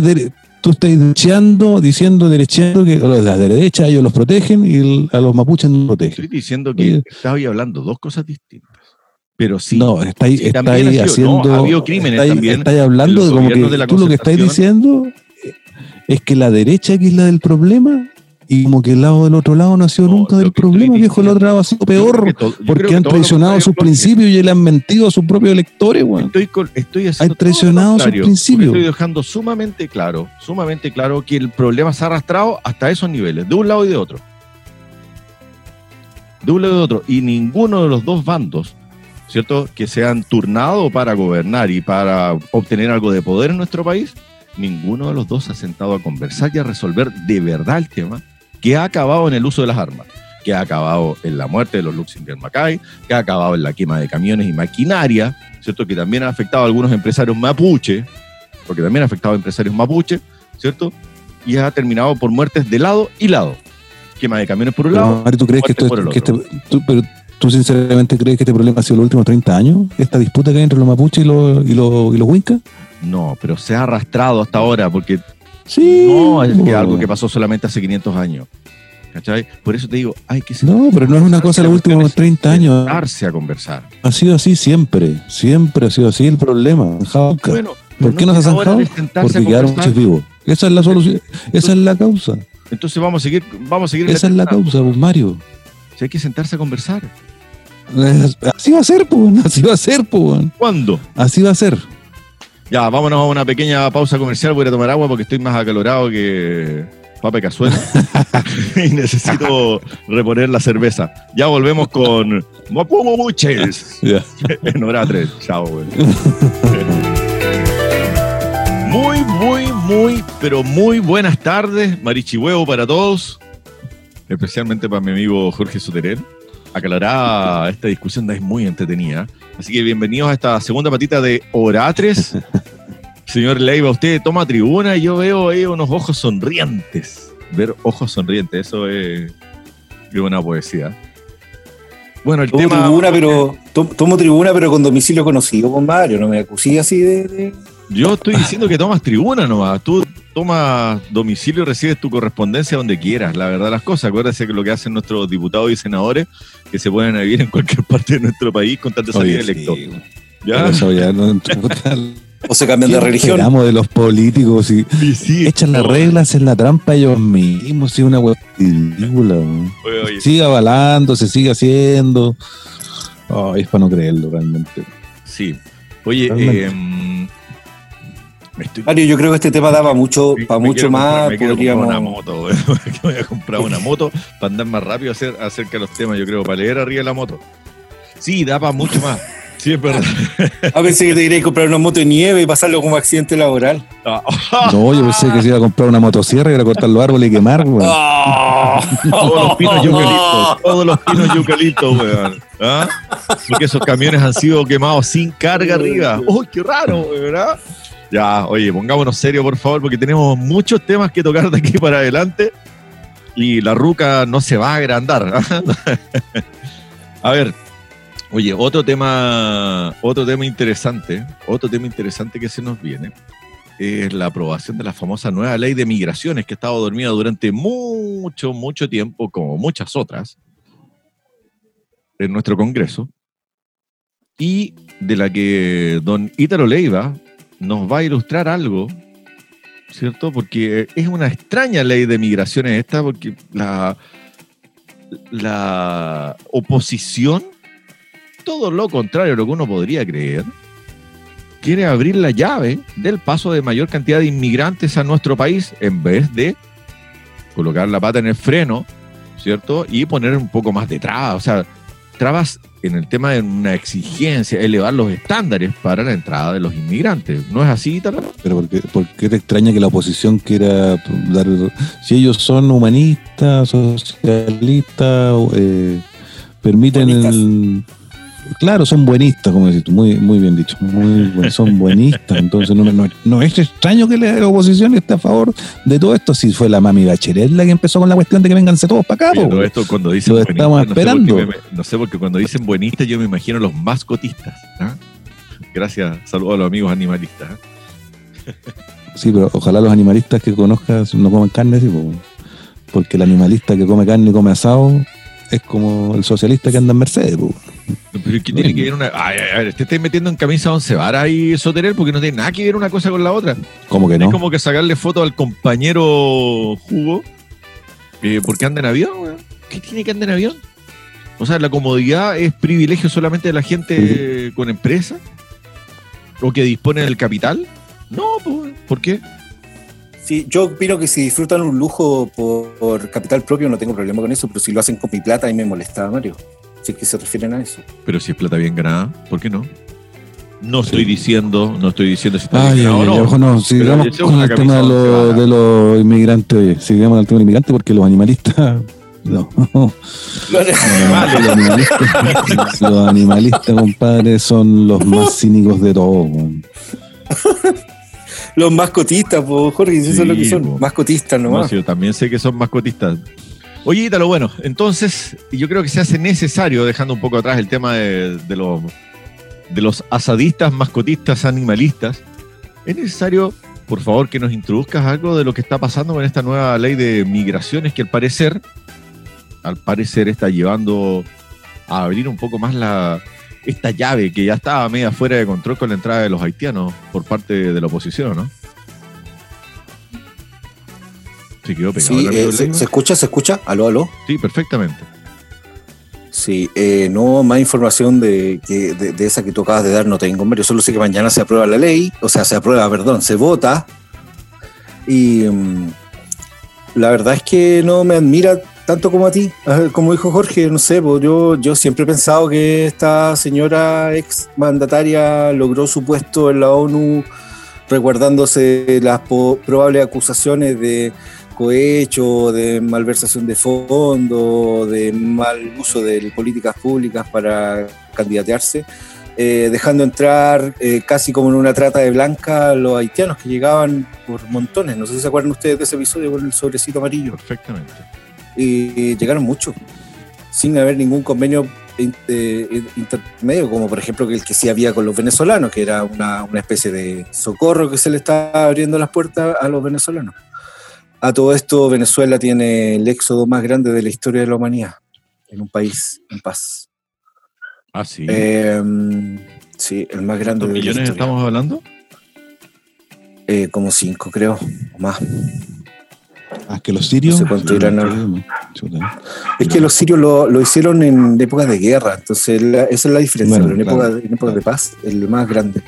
S2: tú estás derecheando, diciendo, derecheando que los de la derecha ellos los protegen y el- a los mapuches no los protegen.
S1: Estoy diciendo que
S2: Oye.
S1: ahí hablando dos cosas distintas. Pero sí.
S2: no, está ahí,
S1: Sí,
S2: está
S1: también
S2: ahí
S1: ha sido,
S2: haciendo.
S1: no, ha habido crímenes
S2: está ahí-
S1: también
S2: está ahí
S1: en
S2: hablando de como que
S1: de
S2: tú lo que estás
S1: concertación.
S2: diciendo es que la derecha que es la del problema y como que el lado del otro lado no ha sido
S1: No,
S2: nunca del problema, viejo, el otro lado ha sido peor
S1: todo-
S2: porque
S1: que
S2: han traicionado sus principios y le han mentido a sus propios electores, weón.
S1: Estoy, con- estoy haciendo
S2: Hay traicionado sus principios.
S1: Estoy dejando sumamente claro, sumamente claro que el problema se ha arrastrado hasta esos niveles, de un lado y de otro. De un lado y de otro. Y ninguno de los dos bandos, ¿cierto? Que se han turnado para gobernar y para obtener algo de poder en nuestro país, ninguno de los dos se ha sentado a conversar y a resolver de verdad el tema que ha acabado en el uso de las armas, que ha acabado en la muerte de los Luxinger Macay, que ha acabado en la quema de camiones y maquinaria, ¿cierto? Que también ha afectado a algunos empresarios mapuche, porque también ha afectado a empresarios mapuche, ¿cierto? Y ha terminado por muertes de lado y lado. Quema de camiones por un
S2: Pero,
S1: lado,
S2: Mario, ¿tú crees que, esto,
S1: el
S2: que este, tú, pero tú sinceramente crees que este problema ha sido los últimos 30 años? ¿Esta disputa que hay entre los mapuches y los, y los, y los huincas?
S1: no, pero se ha arrastrado hasta ahora, porque
S2: Sí.
S1: no es que algo que pasó solamente hace 500 años. ¿Cachai? Por eso te digo, hay que
S2: No, pero no es una cosa de los últimos 30 años.
S1: sentarse a conversar.
S2: Ha sido así siempre. Siempre ha sido así el problema.
S1: Bueno,
S2: ¿Por qué no se ha zanjado? Porque quedaron muchos vivos. Esa es la solución. Esa es la causa.
S1: Entonces vamos a seguir, vamos a seguir.
S2: Esa es la causa, pues, Mario.
S1: Si hay que sentarse a conversar.
S2: Así va a ser, pues. Así va a ser, pues.
S1: ¿Cuándo?
S2: Así va a ser.
S1: Ya, vámonos a una pequeña pausa comercial. Voy a tomar agua porque estoy más acalorado que papa de cazuela. y necesito reponer la cerveza. Ya volvemos con Mapuches
S2: Ya.
S1: en hora 3. Chao, güey. Muy, muy, muy, pero muy buenas tardes, Marichihuevo para todos, especialmente para mi amigo Jorge Soterel. Aclarada esta discusión es muy entretenida. Así que bienvenidos a esta segunda patita de Oratres. Señor Leiva, usted toma tribuna y yo veo ahí unos ojos sonrientes. Ver ojos sonrientes, eso es, es una poesía. Bueno, el
S3: Tomo
S1: tema.
S3: tribuna, pero, to- tomo tribuna, pero con domicilio conocido, con Mario. No me acusé así de. de-
S1: Yo estoy diciendo que tomas tribuna nomás. Tú tomas domicilio y recibes tu correspondencia donde quieras. La verdad, las cosas. Acuérdate que lo que hacen nuestros diputados y senadores que se pueden vivir en cualquier parte de nuestro país con tal de salir
S2: sí,
S1: electo.
S2: güey.
S1: ¿Ya?
S2: Pero eso ya no- puta,
S3: O se cambian
S2: ¿qué
S3: de religión.
S2: esperamos de los políticos y
S1: Sí, sí.
S2: echan las reglas en la trampa ellos mismos. Sí, una hueá ridícula. Sigue avalando, se sigue haciendo. Ay, es para no creerlo realmente.
S1: sí. Oye,
S2: Realmente.
S1: eh, estoy-
S3: Mario, yo creo que este tema daba mucho,
S1: me-
S3: para
S1: me
S3: mucho
S1: quiero comprar-
S3: más.
S1: me quiero comprar
S3: Podríamos.
S1: una moto, voy a comprar una moto para andar más rápido hacer, acerca de los temas, yo creo, para leer arriba de la moto. Sí, da para mucho más. Sí, es verdad.
S3: A veces que te querías comprar una moto de nieve y pasarlo como accidente laboral.
S1: Ah,
S2: No, yo pensé que se iba a comprar una motosierra y era cortar los árboles y quemar, güey.
S1: Todos los pinos eucaliptos, todos los pinos eucaliptos, weón. ¿Ah? Porque esos camiones han sido quemados sin carga arriba. ¡Uy, qué raro, weón! Ya, oye, pongámonos serio, por favor, porque tenemos muchos temas que tocar de aquí para adelante. Y la ruca no se va a agrandar. ¿ah? A ver, oye, otro tema, otro tema interesante, otro tema interesante que se nos viene es la aprobación de la famosa nueva ley de migraciones que ha estado dormida durante mucho, mucho tiempo, como muchas otras, en nuestro Congreso, y de la que don Ítalo Leiva nos va a ilustrar algo, ¿cierto? Porque es una extraña ley de migraciones esta, porque la, la oposición, todo lo contrario a lo que uno podría creer, quiere abrir la llave del paso de mayor cantidad de inmigrantes a nuestro país en vez de colocar la pata en el freno, ¿cierto? Y poner un poco más de trabas, o sea, trabas en el tema de una exigencia, elevar los estándares para la entrada de los inmigrantes. ¿No es así, Tarra?
S2: Pero ¿por qué, por qué te extraña que la oposición quiera dar... Si ellos son humanistas, socialistas, eh, permiten el Claro, son buenistas, como decís tú, muy, muy bien dicho. Muy son buenistas. Entonces, no, no, es extraño que la oposición esté a favor de todo esto. Si fue la mami Bachelet la que empezó con la cuestión de que vénganse todos para acá.
S1: Todo esto cuando dicen
S2: lo estamos esperando.
S1: No sé, porque cuando dicen buenistas, yo me imagino los mascotistas. ¿ah? Gracias, saludos a los amigos animalistas. ¿ah?
S2: Sí, pero ojalá los animalistas que conozcas no coman carne, sí, porque el animalista que come carne y come asado es como el socialista que anda en Mercedes.
S1: Pero ¿qué tiene que ver una.? Ay, a ver, te estás metiendo en camisa once varas ahí, Soterel, porque no tiene nada que ver una cosa con la otra.
S2: ¿Cómo que no?
S1: Es como que sacarle foto al compañero Jugo eh, porque anda en avión, ¿Qué tiene que andar en avión? O sea, la comodidad es privilegio solamente de la gente con empresa o que dispone del capital. No, pues, ¿por qué?
S3: Sí, yo opino que si disfrutan un lujo por, capital propio no tengo problema con eso, pero si lo hacen con mi plata ahí me molesta, Mario. Si es que se refieren a eso.
S1: Pero si es plata bien ganada, ¿por qué no? No estoy diciendo, no estoy diciendo si
S2: está bien ganado o no. no. Sigamos con el tema de, lo, de los inmigrantes, oye. Sigamos con el tema de los inmigrantes porque los animalistas no. Los animalistas, los animalistas, compadre, son los más cínicos de todos.
S3: Los mascotistas, pues, Jorge, eso es lo que son. Mascotistas nomás.
S1: yo también sé que son mascotistas. Oye, Ítalo, bueno, entonces yo creo que se hace necesario, dejando un poco atrás el tema de, los, de los asadistas, mascotistas, animalistas, es necesario, por favor, que nos introduzcas algo de lo que está pasando con esta nueva ley de migraciones que al parecer, al parecer está llevando a abrir un poco más la, esta llave que ya estaba media fuera de control con la entrada de los haitianos por parte de la oposición, ¿no?
S3: Se quedó pegado. Sí, eh, se, escucha? ¿Se escucha? ¿Aló, aló?
S1: Sí, perfectamente.
S3: Sí, eh, no más información de, que, de, esa que tú acabas de dar no tengo, Yo solo sé que mañana se aprueba la ley, o sea, se aprueba, perdón, se vota. Y mm, la verdad es que no me admira tanto como a ti. Como dijo Jorge, no sé, pues yo, yo siempre he pensado que esta señora ex mandataria logró su puesto en la ONU reguardándose las probables acusaciones de cohecho, de malversación de fondos, de mal uso de políticas públicas para candidatearse, eh, dejando entrar eh, casi como en una trata de blanca a los haitianos que llegaban por montones. No sé si se acuerdan ustedes de ese episodio con el sobrecito amarillo.
S1: Perfectamente.
S3: Y llegaron muchos, sin haber ningún convenio eh, intermedio, como por ejemplo el que sí había con los venezolanos, que era una, una especie de socorro que se le estaba abriendo las puertas a los venezolanos. A todo esto, Venezuela tiene el éxodo más grande de la historia de la humanidad, en un país en paz.
S1: Ah, sí.
S3: Em, sí, el más grande
S1: de millones estamos hablando?
S3: Eh, como cinco, creo, o más.
S2: Ah, que los sirios.
S3: No sé cuánto irán Es que los sirios lo, lo, hicieron en épocas de guerra, entonces esa es la diferencia. pero en, épocas de paz, el más grande.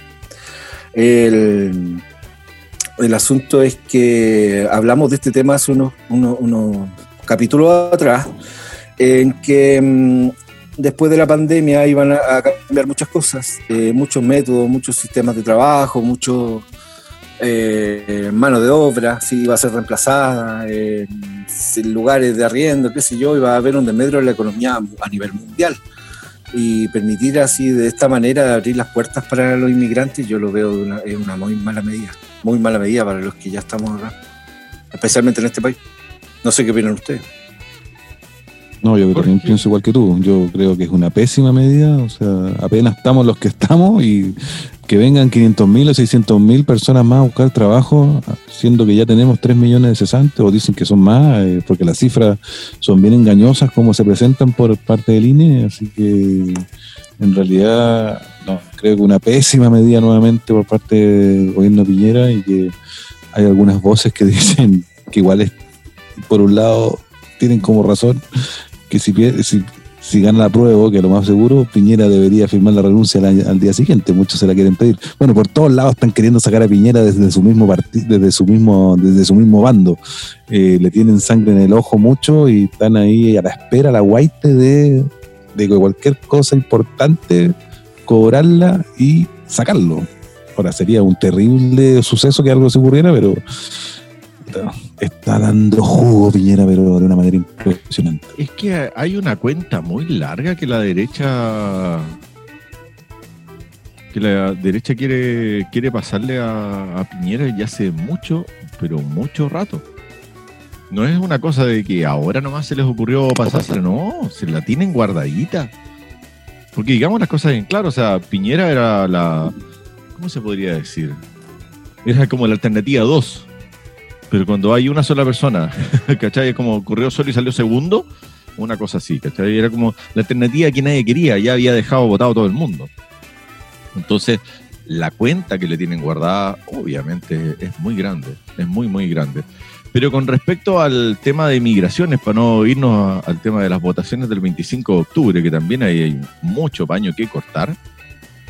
S3: El, el asunto es que hablamos de este tema hace unos, unos, capítulos atrás, en que mm, después de la pandemia iban a, cambiar muchas cosas, eh, muchos métodos, muchos sistemas de trabajo, muchos eh, mano de obra, si iba a ser reemplazada, eh, lugares de arriendo, qué sé yo, iba a haber un desmedro en la economía a nivel mundial y permitir así de esta manera abrir las puertas para los inmigrantes, yo lo veo una, es una muy mala medida, muy mala medida para los que ya estamos acá, especialmente en este país. No sé qué opinan ustedes.
S2: No, yo también pienso igual que tú. Yo creo que es una pésima medida. O sea, apenas estamos los que estamos y que vengan 500.000 o 600.000 personas más a buscar trabajo, siendo que ya tenemos 3 millones de cesantes, o dicen que son más, eh, porque las cifras son bien engañosas como se presentan por parte del INE. Así que en realidad, no, creo que una pésima medida nuevamente por parte del gobierno Piñera y que hay algunas voces que dicen que igual es, por un lado, tienen como razón que si, si, si gana la prueba, que lo más seguro, Piñera debería firmar la renuncia al, día siguiente. Muchos se la quieren pedir. Bueno, por todos lados están queriendo sacar a Piñera desde su mismo partido, desde su mismo, desde su mismo bando. Eh, le tienen sangre en el ojo mucho y están ahí a la espera, a la guaite de, de cualquier cosa importante, cobrarla y sacarlo. Ahora sería un terrible suceso que algo se ocurriera, pero está dando jugo Piñera, pero de una manera impresionante.
S1: Es que hay una cuenta muy larga que la derecha que la derecha quiere, quiere pasarle a, Piñera ya hace mucho, pero mucho rato. No es una cosa de que ahora nomás se les ocurrió pasársela, no, se la tienen guardadita. Porque digamos las cosas bien claro, o sea, Piñera era la, ¿cómo se podría decir? Era como la alternativa 2 pero cuando hay una sola persona, ¿cachai? Es como ocurrió solo y salió segundo, una cosa así, ¿cachai? Era como la alternativa que nadie quería, ya había dejado votado todo el mundo. Entonces, la cuenta que le tienen guardada, obviamente, es muy grande, es muy, muy grande. Pero con respecto al tema de migraciones, para no irnos al tema de las votaciones del 25 de octubre, que también hay mucho paño que cortar,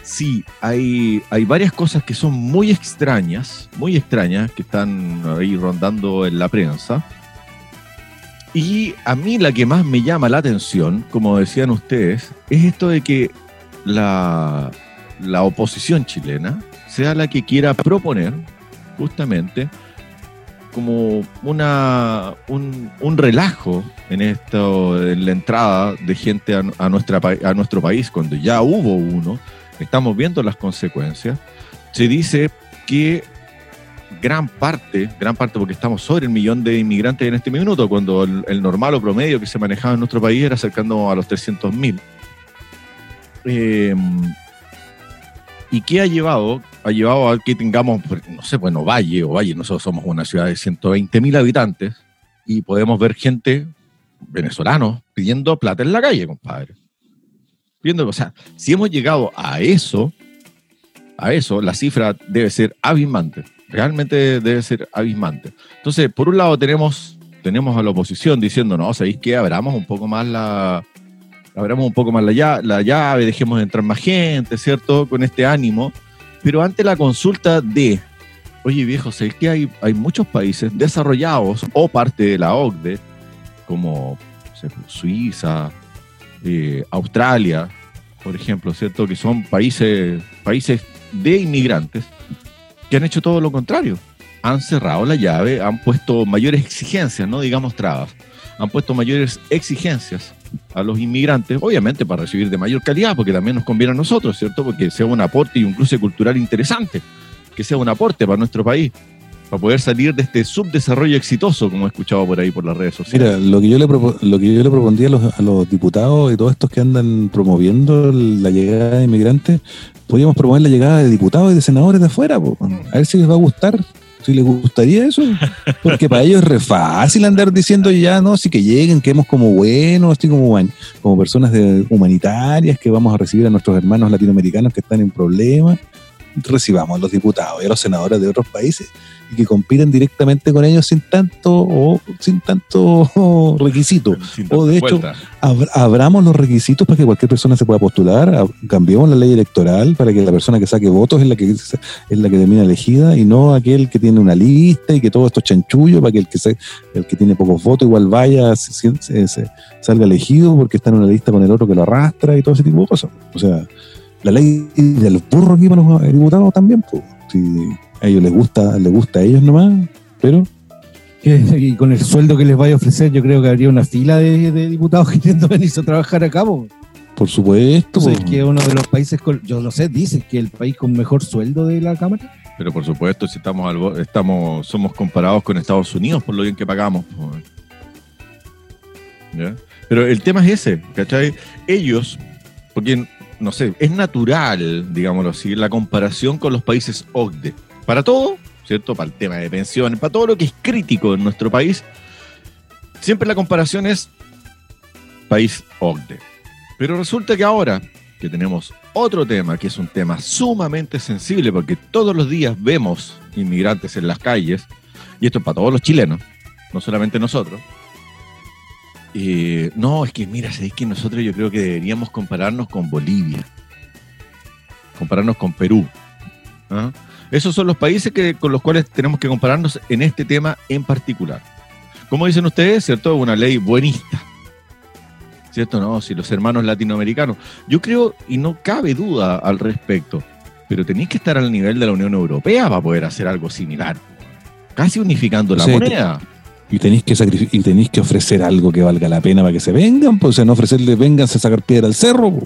S1: Sí, hay, hay varias cosas que son muy extrañas, muy extrañas, que están ahí rondando en la prensa. Y a mí la que más me llama la atención, como decían ustedes, es esto de que la, la oposición chilena sea la que quiera proponer justamente como una, un, un, relajo en esto, en la entrada de gente a, a, nuestra, a nuestro país, cuando ya hubo uno, estamos viendo las consecuencias. Se dice que gran parte, gran parte porque estamos sobre el millón de inmigrantes en este minuto, cuando el, normal o promedio que se manejaba en nuestro país era acercando a los 300 mil. Em, ¿Y qué ha llevado? Ha llevado a que tengamos, no sé, bueno, Valle o Valle, nosotros somos una ciudad de 120 mil habitantes y podemos ver gente, venezolanos, pidiendo plata en la calle, compadre viendo, o sea, si hemos llegado a eso, a eso, la cifra debe ser abismante, realmente debe ser abismante. Entonces, por un lado tenemos, tenemos a la oposición diciendo, no, ¿sabéis qué? Abramos un poco más la, abramos un poco más la, la llave, dejemos de entrar más gente, ¿cierto? Con este ánimo. Pero ante la consulta de, oye viejo, ¿sabéis que hay, hay muchos países desarrollados o parte de la OCDE, como Suiza, eh, Australia, por ejemplo, ¿cierto? Que son países, países de inmigrantes que han hecho todo lo contrario. Han cerrado la llave, han puesto mayores exigencias, no digamos trabas, han puesto mayores exigencias a los inmigrantes, obviamente para recibir de mayor calidad, porque también nos conviene a nosotros, ¿cierto? Porque sea un aporte y un cruce cultural interesante, que sea un aporte para nuestro país para poder salir de este subdesarrollo exitoso, como he escuchado por ahí por las redes sociales.
S2: Mira, lo que yo le, lo que yo le propondría a los, diputados y todos estos que andan promoviendo la llegada de inmigrantes, podríamos promover la llegada de diputados y de senadores de afuera, a ver si les va a gustar. Si les gustaría eso, porque para ellos es re fácil andar diciendo ya, no, sí que lleguen, que hemos como buenos, así como, como personas de, humanitarias, que vamos a recibir a nuestros hermanos latinoamericanos que están en problemas recibamos a los diputados y a los senadores de otros países y que compiten directamente con ellos sin tanto o sin tanto requisito. o de hecho, abramos los requisitos para que cualquier persona se pueda postular, cambiemos la ley electoral para que la persona que saque votos es la que es la que termina elegida y no aquel que tiene una lista y que todo esto es chanchullo para que el que el que tiene pocos votos igual vaya salga elegido porque está en una lista con el otro que lo arrastra y todo ese tipo de cosas. O sea, la ley del burro aquí para los diputados también, pues. Si a ellos les gusta, les gusta a ellos nomás, pero.
S4: Y con el sueldo que les vaya a ofrecer, yo creo que habría una fila de, diputados queriendo venirse a trabajar a cabo.
S2: Por supuesto.
S4: es que uno de los países, con, yo no sé, dice que el país con mejor sueldo de la Cámara.
S1: Pero por supuesto, si estamos, al, estamos somos comparados con Estados Unidos por lo bien que pagamos. ¿Ya? Pero el tema es ese, ¿cachai? Ellos, porque, no sé, es natural, digámoslo así, la comparación con los países OCDE. Para todo, ¿cierto? Para el tema de pensiones, para todo lo que es crítico en nuestro país, siempre la comparación es país OCDE. Pero resulta que ahora que tenemos otro tema, que es un tema sumamente sensible, porque todos los días vemos inmigrantes en las calles, y esto es para todos los chilenos, no solamente nosotros. Eh, no, es que mira, es que nosotros yo creo que deberíamos compararnos con Bolivia, compararnos con Perú. ¿ah? Esos son los países que, con los cuales tenemos que compararnos en este tema en particular. Como dicen ustedes, ¿cierto? Una ley buenista. ¿Cierto? No, si los hermanos latinoamericanos. Yo creo, y no cabe duda al respecto, pero tenéis que estar al nivel de la Unión Europea para poder hacer algo similar. Casi unificando la moneda.
S2: Y tenéis que y tenéis que ofrecer algo que valga la pena para que se vengan, pues o sea, no ofrecerle vénganse a sacar piedra al cerro.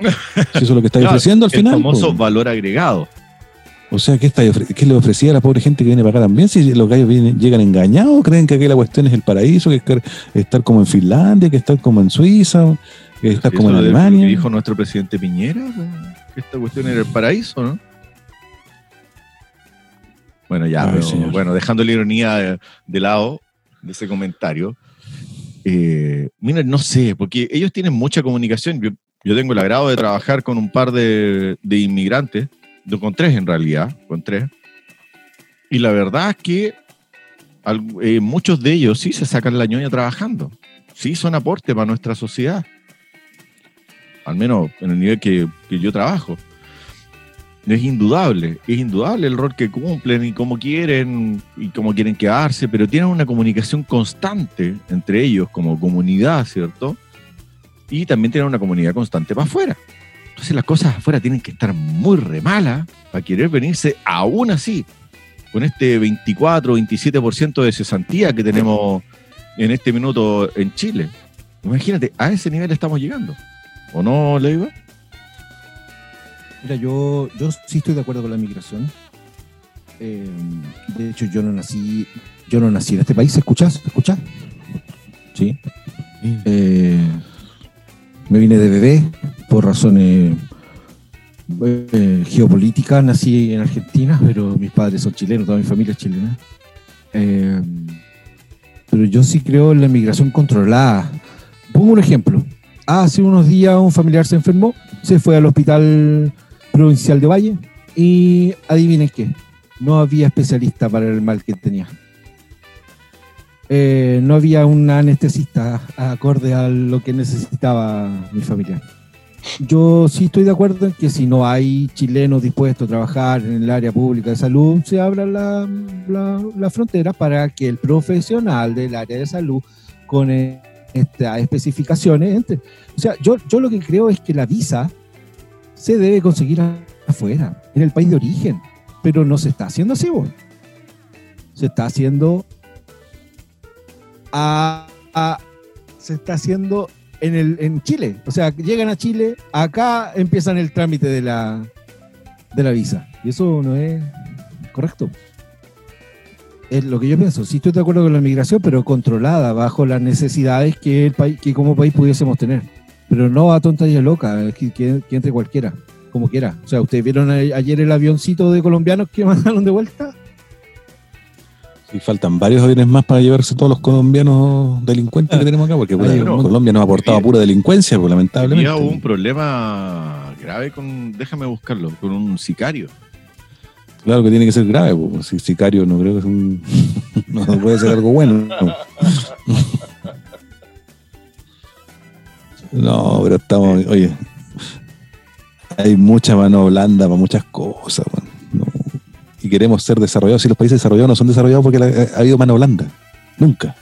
S2: Si eso es lo que estáis
S1: Claro,
S2: ofreciendo al
S1: el
S2: final.
S1: famoso
S2: po.
S1: valor agregado.
S2: O sea, ¿qué, ofre- qué le ofrecía a la pobre gente que viene para acá también? Si los gallos vienen, llegan engañados, creen que aquí la cuestión es el paraíso, que es estar como en Finlandia, que estar como en Suiza, que estar como en
S1: de-
S2: Alemania.
S1: dijo nuestro presidente Piñera, que esta cuestión era el paraíso, ¿no? Bueno, ya,
S2: Ay,
S1: pero,
S2: señor.
S1: bueno, dejando la ironía de, de lado de ese comentario, eh, mira, no sé, porque ellos tienen mucha comunicación. Yo, yo tengo el agrado de trabajar con un par de, de inmigrantes, con tres en realidad, con tres. Y la verdad es que al- eh, muchos de ellos sí se sacan la ñoña trabajando, sí son aporte para nuestra sociedad al menos en el nivel que, que yo trabajo. Es indudable, es indudable el rol que cumplen y cómo quieren y cómo quieren quedarse, pero tienen una comunicación constante entre ellos como comunidad, ¿cierto? Y también tienen una comunidad constante para afuera. Entonces las cosas afuera tienen que estar muy re malas para querer venirse aún así, con este 24 27% de cesantía que tenemos en este minuto en Chile. Imagínate, a ese nivel estamos llegando. ¿O no, Leiva?
S3: Mira, yo, yo sí estoy de acuerdo con la migración. Eh, de hecho, yo no nací, yo no nací en este país. ¿Se escucha? Sí. Eh, me vine de bebé por razones eh, geopolíticas. Nací en Argentina, pero mis padres son chilenos, toda mi familia es chilena. Pero yo sí creo en la migración controlada. Pongo un ejemplo. Hace unos días un familiar se enfermó, se fue al hospital provincial de Valle y adivinen qué, no había especialista para el mal que tenía. Eh, no había un anestesista acorde a lo que necesitaba mi familiar. Yo sí estoy de acuerdo en que si no hay chilenos dispuestos a trabajar en el área pública de salud, se abra la, la, la frontera para que el profesional del área de salud con eh, estas especificaciones entre. O sea, yo, yo lo que creo es que la visa se debe conseguir afuera, en el país de origen, pero no se está haciendo así, vos. Se está haciendo se está haciendo en, el, en Chile. O sea, llegan a Chile, acá empiezan el trámite de la, de la visa. Y eso no es correcto. Es lo que yo pienso. Sí estoy de acuerdo con la migración, pero controlada, bajo las necesidades que, el país, que como país pudiésemos tener. Pero no a tonta y a loca, que, que- que entre cualquiera, como quiera. O sea, ¿ustedes vieron a- ayer el avioncito de colombianos que mandaron de vuelta?
S2: Y faltan varios aviones más para llevarse todos los colombianos delincuentes que tenemos acá, porque
S3: Ay,
S1: no.
S2: Colombia nos ha aportado pura delincuencia, pues, lamentablemente.
S1: Había un problema grave con, déjame buscarlo, con un sicario.
S2: Claro que tiene que ser grave, pues, si sicario no creo que es un, no puede ser algo bueno. No, pero estamos, oye, hay mucha mano blanda para muchas cosas. No. Y queremos ser desarrollados. Si los países desarrollados no son desarrollados porque la- ha habido mano blanda. Nunca.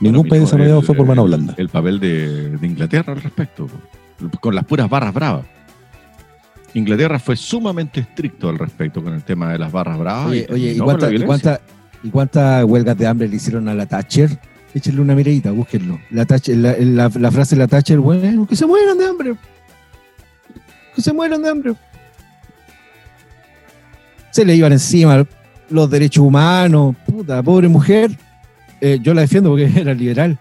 S2: Ningún
S1: Bueno,
S2: país desarrollado
S1: el-
S2: fue por mano blanda.
S1: El papel de, de Inglaterra al respecto, con las puras barras bravas. Inglaterra fue sumamente estricto al respecto con el tema de las barras bravas.
S3: Oye, oye, ¿y y cuánta, y cuántas huelgas de hambre le hicieron a la Thatcher? Échenle una miradita, búsquenlo. La, la, la- la frase de la Thatcher, bueno, que se mueran de hambre. Que se mueran de hambre. Se le iban encima los derechos humanos. Puta, pobre mujer. Eh, yo la defiendo porque era liberal.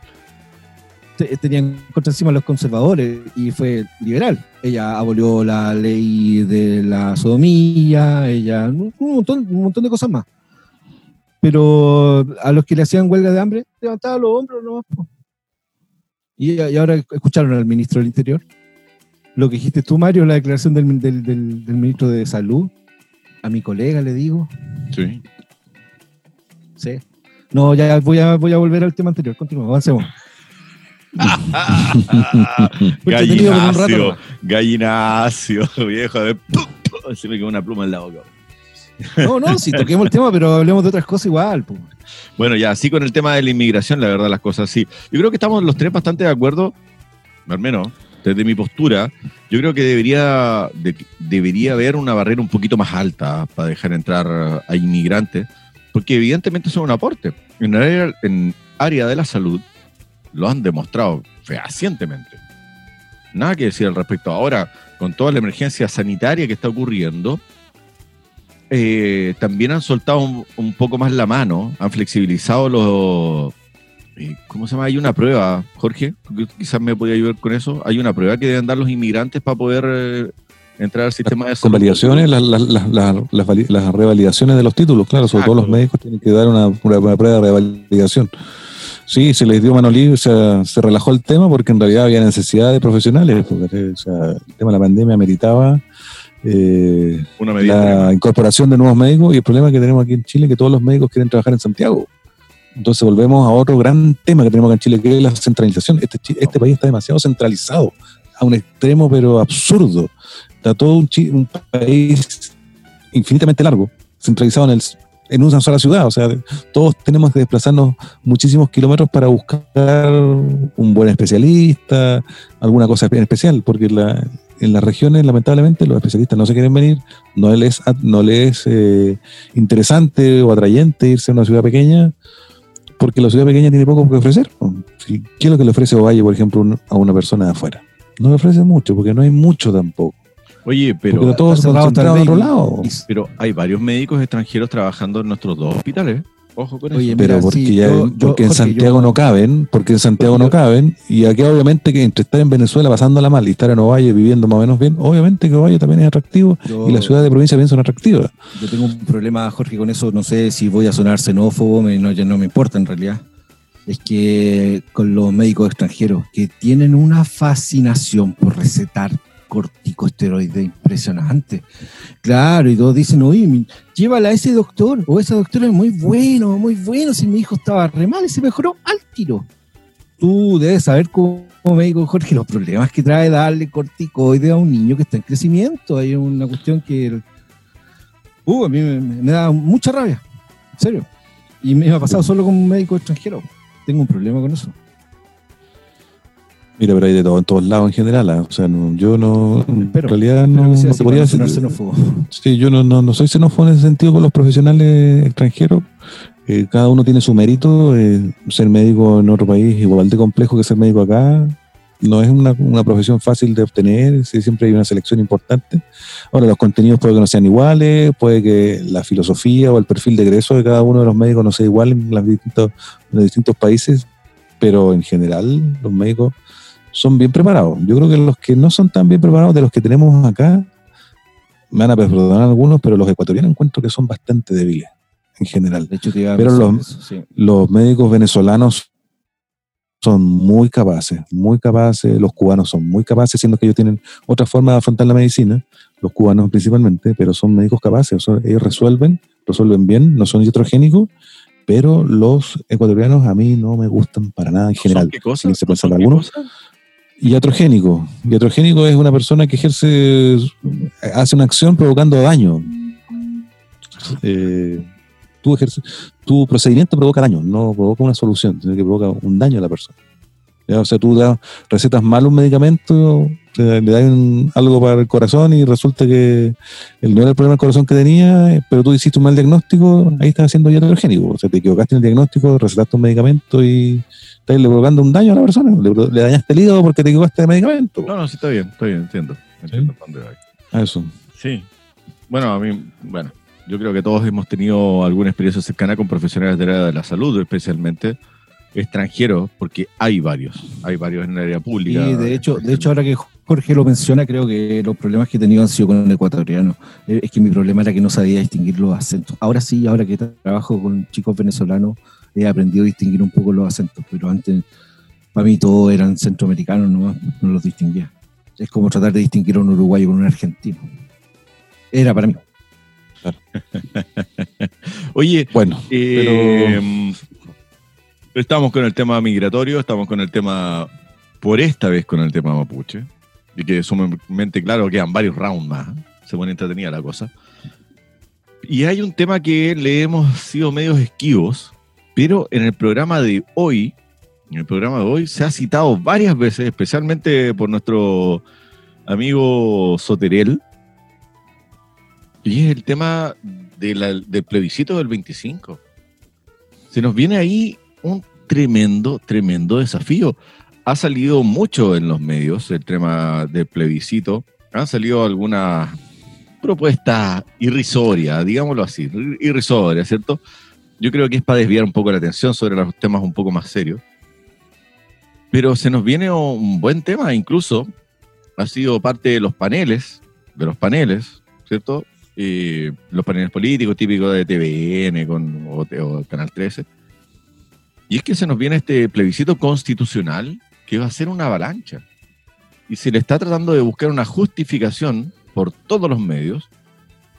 S3: te- tenían contra encima los conservadores y fue liberal. Ella abolió la ley de la sodomía, ella, un montón, un montón de cosas más. Pero a los que le hacían huelga de hambre, levantaban los hombros nomás. po. Y, y ahora escucharon al ministro del Interior. Lo que dijiste tú, Mario, la declaración del, del- del- del ministro de Salud. A mi colega le digo.
S1: Sí.
S3: Sí. No, ya voy a, voy a volver al tema anterior. Continuamos, avancemos.
S1: Gallinacio, gallinacio, viejo de... Se me quedó una pluma en la boca.
S3: No, no, si toquemos el tema, pero hablemos de otras cosas igual.
S1: Bueno, ya, así con el tema de la inmigración, la verdad, las cosas sí. Yo creo que estamos los tres bastante de acuerdo, al menos desde mi postura. Yo creo que debería, de- debería haber una barrera un poquito más alta para dejar entrar a inmigrantes, porque evidentemente son un aporte. En área, en área de la salud lo han demostrado fehacientemente. Nada que decir al respecto. Ahora, con toda la emergencia sanitaria que está ocurriendo, eh, también han soltado un, un poco más la mano, han flexibilizado los... eh, ¿Cómo se llama? Hay una prueba, Jorge, quizás me podía ayudar con eso. Hay una prueba que deben dar los inmigrantes para poder eh, entrar al sistema de
S2: Con
S1: salud.
S2: validaciones, las, las, las, las, las vali- las revalidaciones de los títulos, claro, sobre todo
S1: Exacto.
S2: los médicos tienen que dar una, una- una prueba de revalidación. Sí, se les dio mano libre, o sea, se relajó el tema porque en realidad había necesidad de profesionales, porque o sea, el tema de la pandemia meritaba eh,
S1: Una
S2: la incorporación de nuevos médicos y el problema que tenemos aquí en Chile es que todos los médicos quieren trabajar en Santiago. Entonces volvemos a otro gran tema que tenemos acá en Chile, que es la centralización. Este, este país está demasiado centralizado, a un extremo pero absurdo. Está todo un, un país infinitamente largo, centralizado en, el, en una sola ciudad. O sea, todos tenemos que desplazarnos muchísimos kilómetros para buscar un buen especialista, alguna cosa en especial, porque la- en las regiones, lamentablemente, los especialistas no se quieren venir, no les, no les es eh, interesante o atrayente irse a una ciudad pequeña, porque la ciudad pequeña tiene poco que ofrecer. ¿Qué es lo que le ofrece Ovalle, por ejemplo, un- a una persona de afuera? No le ofrece mucho, porque no hay mucho tampoco.
S1: Oye,
S2: Porque
S1: pero,
S2: está todo
S3: está cerrado
S2: concentrado en
S3: hasta
S2: otro lado.
S1: pero hay varios médicos extranjeros trabajando en nuestros dos hospitales. Ojo con
S3: Oye,
S1: eso.
S2: Pero
S3: Mira,
S2: porque,
S3: sí,
S2: ya,
S3: yo- yo,
S2: porque en Santiago
S3: yo-
S2: no caben, porque en Santiago no caben, y aquí obviamente que entre estar en Venezuela pasándola mal y estar en Ovalle viviendo más o menos bien, obviamente que Ovalle también es atractivo
S3: yo-
S2: y las ciudades de provincia también son atractivas.
S3: Yo tengo un problema, Jorge, con eso. No sé si voy a sonar xenófobo, me- no, ya no me importa en realidad. Es que con los médicos extranjeros que tienen una fascinación por recetar corticosteroides impresionante. Claro, y todos dicen, oye, llévala a ese doctor, o ese doctor es muy bueno, muy bueno, si mi hijo estaba re mal y se mejoró al tiro. Tú debes saber como médico, Jorge, los problemas que trae darle corticoides a un niño que está en crecimiento. Hay una cuestión que Uh, a mí me da mucha rabia, en serio. Y me ha pasado solo con un médico extranjero. Tengo un problema con eso.
S2: Mira, pero hay de todo en todos lados en general. ¿ah? O sea, no- yo no, en realidad no, no te podría decir.
S3: xenófobo.
S2: Sí, yo no, no, no soy xenófobo en ese sentido con los profesionales extranjeros. Eh, cada uno tiene su mérito. eh, ser médico en otro país igual de complejo que ser médico acá. No es una, una profesión fácil de obtener, sí, siempre hay una selección importante. Ahora, los contenidos puede que no sean iguales, puede que la filosofía o el perfil de egreso de cada uno de los médicos no sea igual en, las distintos, en los distintos países, pero en general los médicos son bien preparados. Yo creo que los que no son tan bien preparados de los que tenemos acá, me van a perdonar algunos, pero los ecuatorianos encuentro que son bastante débiles en general.
S3: De hecho, te iba a
S2: Pero los-
S3: eso, sí.
S2: Los médicos venezolanos son muy capaces, muy capaces, los cubanos son muy capaces, siendo que ellos tienen otra forma de afrontar la medicina, los cubanos principalmente, pero son médicos capaces, son- ellos resuelven, resuelven bien, no son heterogénicos, pero los ecuatorianos a mí no me gustan para nada en general.
S1: ¿Son qué cosas? ¿Son qué
S2: algunos.
S1: cosas?
S2: Iatrogénico. Iatrogénico es una persona que ejerce, hace una acción provocando daño. Eh, tu, tu procedimiento provoca daño, no provoca una solución, sino que provoca un daño a la persona. O sea, tú das, recetas mal un medicamento, le das algo para el corazón y resulta que el, no era el problema del corazón que tenía, pero tú hiciste un mal diagnóstico, ahí estás haciendo iatrogénico. O sea, te equivocaste en el diagnóstico, recetaste un medicamento y estás le provocando un daño a la persona. Le, le dañaste el hígado porque te equivocaste de medicamento.
S1: No, no, sí está bien, está bien, entiendo. Entiendo para dónde va.
S2: Eso.
S1: Sí. Bueno, a mí, bueno, yo creo que todos hemos tenido alguna experiencia cercana con profesionales del área de la salud, especialmente. extranjeros, porque hay varios, hay varios en el área pública.
S4: Y de hecho, de hecho, ahora que Jorge lo menciona, creo que los problemas que he tenido han sido con el ecuatoriano. Eh, Es que mi problema era que no sabía distinguir los acentos. Ahora sí, ahora que trabajo con chicos venezolanos, he aprendido a distinguir un poco los acentos, pero antes para mí todos eran centroamericanos, no, no los distinguía. Es como tratar de distinguir a un uruguayo con un argentino. Era para mí.
S1: Oye,
S2: Bueno,
S1: eh, estamos con el tema migratorio, estamos con el tema, por esta vez con el tema mapuche, y que sumamente claro, quedan varios rounds más, ¿eh? se pone entretenida la cosa. Y hay un tema que le hemos sido medios esquivos, pero en el programa de hoy, en el programa de hoy se ha citado varias veces, especialmente por nuestro amigo Soterel, y es el tema del plebiscito del 25. Se nos viene ahí un tremendo, tremendo desafío. Ha salido mucho en los medios el tema del plebiscito. Han salido algunas propuestas irrisorias, digámoslo así, ir- irrisorias, ¿cierto? Yo creo que es para desviar un poco la atención sobre los temas un poco más serios. Pero se nos viene un buen tema, incluso ha sido parte de los paneles, de los paneles, ¿cierto? Eh, los paneles políticos típicos de TVN con, o, o Canal 13. Y es que se nos viene este plebiscito constitucional que va a ser una avalancha. Y se le está tratando de buscar una justificación por todos los medios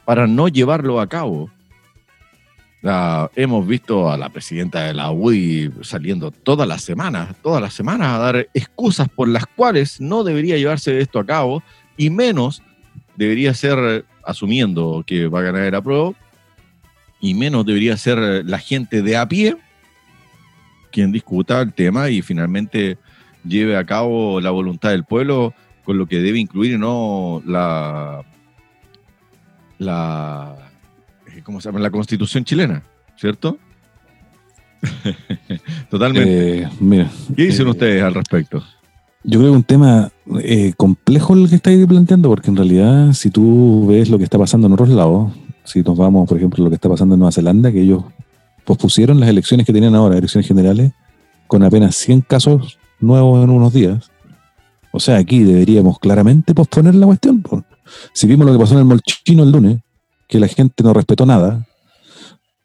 S1: para no llevarlo a cabo. Ah, hemos visto a la presidenta de la UDI saliendo todas las semanas, todas las semanas a dar excusas por las cuales no debería llevarse esto a cabo y menos debería ser, eh, asumiendo que va a ganar el apruebo, y menos debería ser eh, la gente de a pie quien discuta el tema y finalmente lleve a cabo la voluntad del pueblo con lo que debe incluir no la la ¿cómo se llama? la constitución chilena, ¿cierto? Totalmente.
S2: eh, mira,
S1: ¿Qué dicen
S2: eh,
S1: ustedes al respecto?
S2: Yo creo que es un tema eh, complejo el que estáis planteando, porque en realidad, si tú ves lo que está pasando en otros lados, si nos vamos, por ejemplo, a lo que está pasando en Nueva Zelanda, que ellos pospusieron las elecciones que tenían ahora, elecciones generales, con apenas 100 casos nuevos en unos días. O sea, aquí deberíamos claramente posponer la cuestión. Si vimos lo que pasó en el Molchino el lunes, que la gente no respetó nada,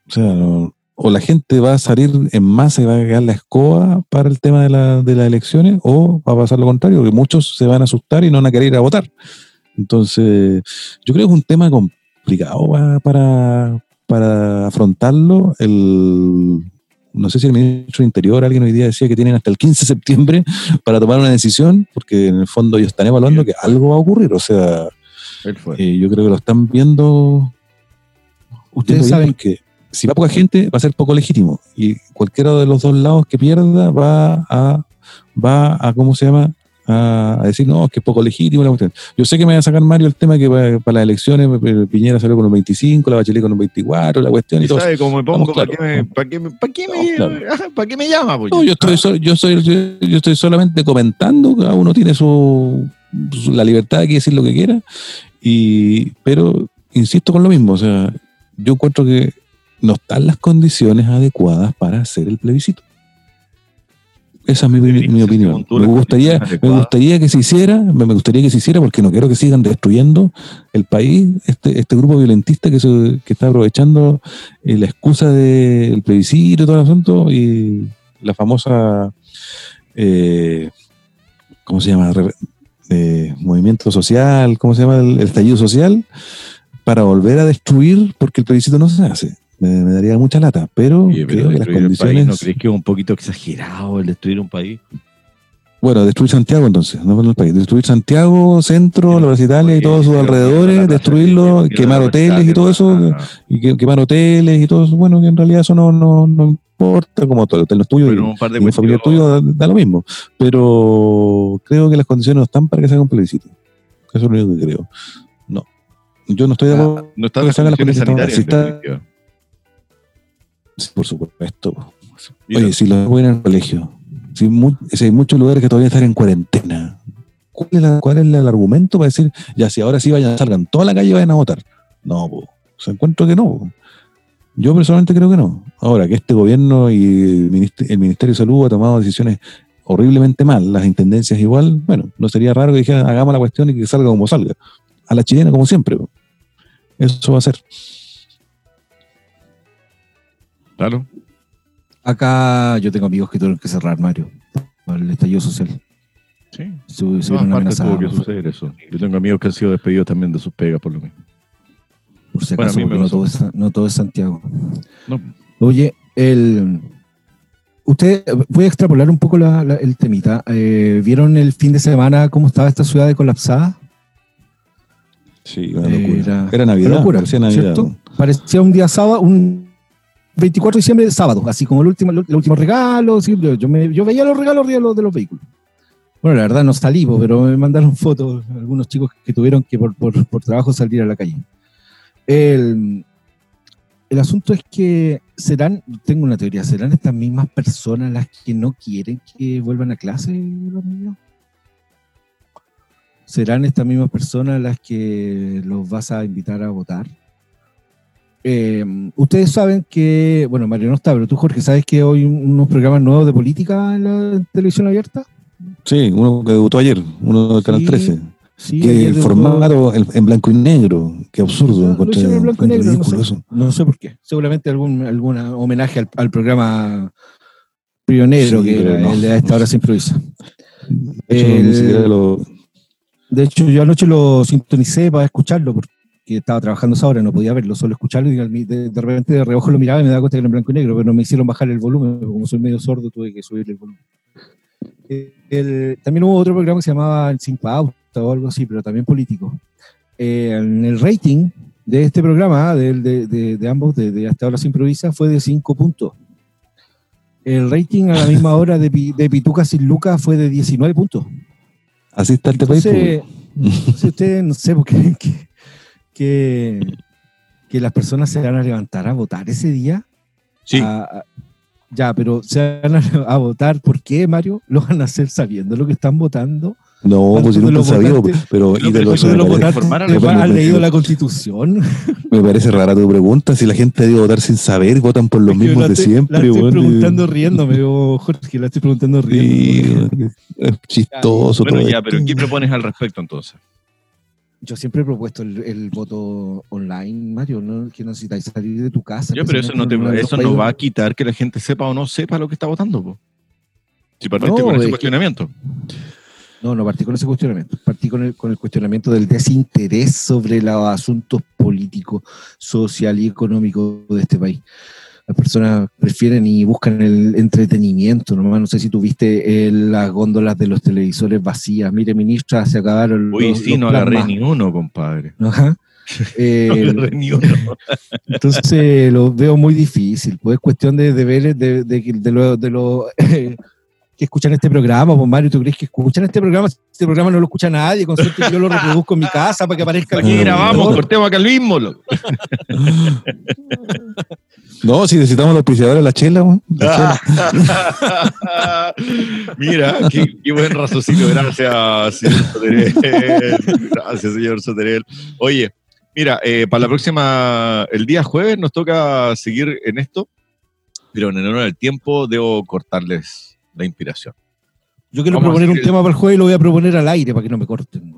S2: o sea, no- o la gente va a salir en masa y va a quedar la escoba para el tema de, la- de las elecciones, o va a pasar lo contrario, que muchos se van a asustar y no van a querer ir a votar. Entonces, yo creo que es un tema complicado pa- para, para afrontarlo. El, no sé si el ministro del Interior, alguien hoy día decía que tienen hasta el 15 de septiembre para tomar una decisión, porque en el fondo ellos están evaluando que algo va a ocurrir. O sea. Eh, yo creo que lo están viendo.
S4: Ustedes
S2: bien,
S4: saben-
S2: porque si va poca gente, va a ser poco legítimo. Y cualquiera de los dos lados que pierda va a, va a ¿cómo se llama? A, a decir, no, es que es poco legítimo la cuestión. Yo sé que me va a sacar Mario el tema que para, para las elecciones Piñera salió con un 25, la Bachelet con un 24, la cuestión y
S1: ¿Y
S2: todo.
S1: sabe cómo me pongo? ¿Para qué me, para qué me, para qué me,
S2: Estamos claros.
S1: ajá, ¿para qué me llama? pues?
S2: No, yo estoy, so- yo, soy, yo, yo estoy solamente comentando, cada uno tiene su, su- la libertad de que decir lo que quiera, y, pero insisto con lo mismo, o sea, yo encuentro que no están las condiciones adecuadas para hacer el plebiscito. Esa es mi, mi- mi opinión. Me gustaría, me gustaría que se hiciera, me me gustaría que se hiciera porque no quiero que sigan destruyendo el país, este, este grupo violentista que, se, que está aprovechando eh, la excusa del plebiscito y todo el asunto y la famosa, eh, ¿cómo se llama? Eh, movimiento social, ¿cómo se llama? El, el estallido social, para volver a destruir porque el plebiscito no se hace. Me, me daría mucha lata, pero
S1: Oye, pero
S2: creo que las
S1: país,
S2: condiciones...
S1: ¿no crees que es un poquito exagerado el destruir un país?
S2: Bueno, destruir Santiago entonces, no el país. Destruir Santiago, centro, la Plaza Italia y todos sus alrededores, destruirlo, quemar hoteles y todo eso,
S1: Ah,
S2: y que- quemar hoteles y todo eso. Bueno, que en realidad eso no, no, no importa, como todo el hotel no es tuyo
S1: Pero
S2: y,
S1: un par de
S2: y un familiar
S1: cuestiones-
S2: tuyo da, da lo mismo. Pero creo que las condiciones no están para que se haga un plebiscito. Eso es lo único que creo. No. Yo no estoy de acuerdo.
S1: No están
S2: que
S1: las condiciones sanitarias.
S2: si está- por supuesto. Oye, si los voy en el colegio, si, hay muchos lugares que todavía están en cuarentena, ¿cuál es, el argumento para decir, ya si ahora sí vayan, salgan toda la calle y vayan a votar? No, se encuentro que no. Yo personalmente creo que no. Ahora, que este gobierno y el Ministerio, de Salud ha tomado decisiones horriblemente mal, las intendencias igual, bueno, no sería raro que dijeran, hagamos la cuestión y que salga como salga. A la chilena como siempre. Eso va a ser.
S1: Claro.
S3: Acá yo tengo amigos que tuvieron que cerrar, Mario, por el estallido social.
S1: Sí.
S3: Se, se amenazados,
S1: tuvo que suceder eso. Yo tengo amigos que han sido despedidos también de sus pegas por lo mismo.
S3: por si
S1: Bueno,
S3: acaso,
S1: mí me
S3: porque no todo, es, no todo es Santiago.
S1: No.
S3: Oye, el, usted, voy a extrapolar un poco la- la- el temita. Eh, ¿Vieron el fin de semana cómo estaba esta ciudad de colapsada?
S2: Sí, una locura.
S3: Era-
S2: Era, Navidad,
S3: Una locura,
S2: parecía Navidad.
S3: ¿cierto? Parecía un día sábado, un 24 de diciembre, sábado, así como el último, el último regalo. sí, yo, me- yo veía los regalos de los, de los vehículos. Bueno, la verdad no salí, pero me mandaron fotos algunos chicos que tuvieron que por, por- por trabajo salir a la calle. El, el asunto es que serán, tengo una teoría, serán estas mismas personas las que no quieren que vuelvan a clase los niños. ¿Serán estas mismas personas las que los vas a invitar a votar? Eh, ustedes saben que, bueno, Mario no está, pero tú, Jorge, ¿sabes que hoy un- unos programas nuevos de política en la televisión abierta?
S2: Sí, uno que debutó ayer, uno del Canal
S3: Sí,
S2: 13.
S3: Sí,
S2: que el formato en, en blanco y negro. Qué absurdo.
S3: Lo hicieron en blanco y negro, no sé. No por qué. Seguramente algún alguna homenaje al, al programa pionero
S2: Sí,
S3: que era
S2: no.
S3: el de a esta hora se improvisa.
S2: De hecho,
S3: El-
S2: ni siquiera lo-
S3: De hecho, yo anoche lo sintonicé para escucharlo porque estaba trabajando esa hora, no podía verlo, solo escucharlo y de, de repente de reojo lo miraba y me daba cuenta que era en blanco y negro, pero no me hicieron bajar el volumen, como soy medio sordo tuve que subirle el volumen. Eh, el- también hubo otro programa que se llamaba El Sin Pauta o algo así, pero también político. Eh, en el rating de este programa, de, de- de ambos, de, Hasta ahora se improvisa, fue de 5 puntos. El rating a la misma hora de, de Pituca sin Lucas fue de 19 puntos.
S2: Así está país.
S3: Entonces, entonces ustedes no sé por qué que, que, que las personas se van a levantar a votar ese día.
S1: Sí.
S3: A- a- ya, pero se van a, a votar. ¿Por qué, Mario? Lo van a hacer sabiendo lo que están votando.
S2: No, pues si
S3: ¿Cuántos de
S2: nunca sabido.
S3: votantes-
S2: Pero, y de los,
S3: ¿Han leído la constitución?
S2: me parece rara tu pregunta. Si la gente debe votar sin saber, votan por los
S3: Es
S2: mismos de siempre.
S3: La estoy preguntando riéndome, oh, Jorge, la estoy preguntando riéndome.
S2: es chistoso
S1: Bueno,
S2: todo
S1: ya,
S2: esto.
S1: pero ¿qué propones al respecto entonces?
S3: Yo siempre he propuesto el, el voto online, Mario, ¿no? que necesitáis salir de tu casa.
S1: Ya, pero eso no, te, eso no va a quitar que la gente sepa o no sepa lo que está votando. po. Si partiste
S3: No,
S1: con
S3: es
S1: ese
S3: que-
S1: cuestionamiento.
S3: No, no partí con ese cuestionamiento. Partí con el, con el cuestionamiento del desinterés sobre los asuntos políticos, social y económicos de este país. Las personas prefieren y buscan el entretenimiento. Nomás no sé si tuviste eh, las góndolas de los televisores vacías. Mire, ministra, se acabaron
S1: Uy,
S3: los,
S1: sí,
S3: los
S1: no agarré
S3: plasmas.
S1: ni uno, compadre.
S3: Ajá. Eh,
S1: No ni uno.
S3: entonces lo veo muy difícil. Pues es cuestión de, de ver de, de, de lo, de lo, eh, que escuchan este programa. Pues Mario, ¿tú crees que escuchan este programa? Este programa no lo escucha nadie. Con suerte yo lo reproduzco en mi casa para que aparezca.
S1: Aquí grabamos,
S2: no.
S1: cortemos acá el mismo.
S2: No, si necesitamos los auspiciadores de la chela, weón.
S1: Mira, qué, qué buen raciocinio. Gracias, señor Soterel. Gracias, señor Soterel. Oye, mira, eh, para la próxima, el día jueves nos toca seguir en esto, pero en honor al tiempo debo cortarles la inspiración.
S3: Yo quiero
S1: Vamos
S3: proponer un tema para el jueves y lo voy a proponer al aire para que no me corten.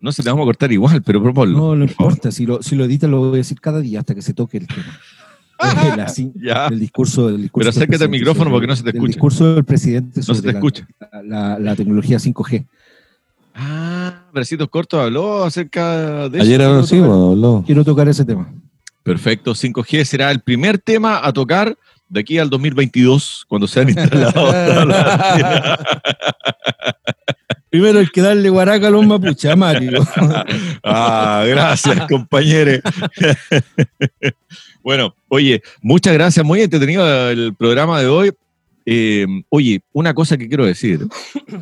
S1: No se te vamos a cortar igual, pero proponlo.
S3: No, no importa. Si lo, si lo editan, lo voy a decir cada día hasta que se toque el tema. El, así,
S1: Ya.
S3: el discurso, el discurso
S1: Pero
S3: del
S1: acércate al
S3: presidente
S1: micrófono
S3: sobre-
S1: porque no se te
S3: El
S1: escucha.
S3: discurso del presidente
S1: No se te
S3: la-
S1: escucha.
S3: la, la- la tecnología 5G.
S1: Ah, Versitos Cortos habló acerca de eso.
S2: Ayer sí,
S3: tocar-
S2: weón, habló.
S3: Quiero tocar ese tema.
S1: Perfecto, 5G será el primer tema a tocar de aquí al 2022, cuando sean instalados.
S3: Primero hay que darle guaraca a los mapuches, a Mario.
S1: ah, gracias, compañeros. bueno, oye, muchas gracias, muy entretenido el programa de hoy. Eh, oye, una cosa que quiero decir.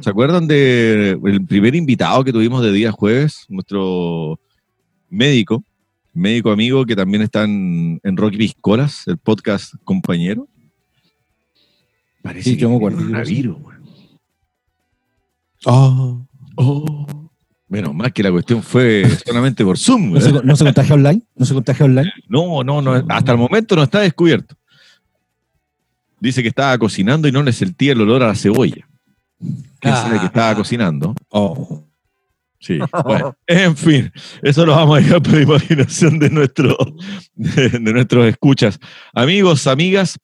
S1: ¿Se acuerdan del primer invitado que tuvimos de día jueves? Nuestro médico, médico amigo que también está en, en Rocky Piscolas, el podcast compañero. Parece
S3: Sí,
S1: que
S3: yo me acuerdo.
S1: coronavirus, güey.
S2: Ah,
S1: Oh. Menos mal que la cuestión fue solamente por Zoom.
S3: ¿No se, no se contagia online? ¿No se contagia online?
S1: No, no, no. Hasta el momento no está descubierto. Dice que estaba cocinando y no le sentía el olor a la cebolla. ¿Quién sabe que estaba cocinando?
S2: Oh.
S1: Sí, bueno, en fin, eso lo vamos a dejar por la imaginación de, nuestro, de, de nuestros escuchas. Amigos, amigas,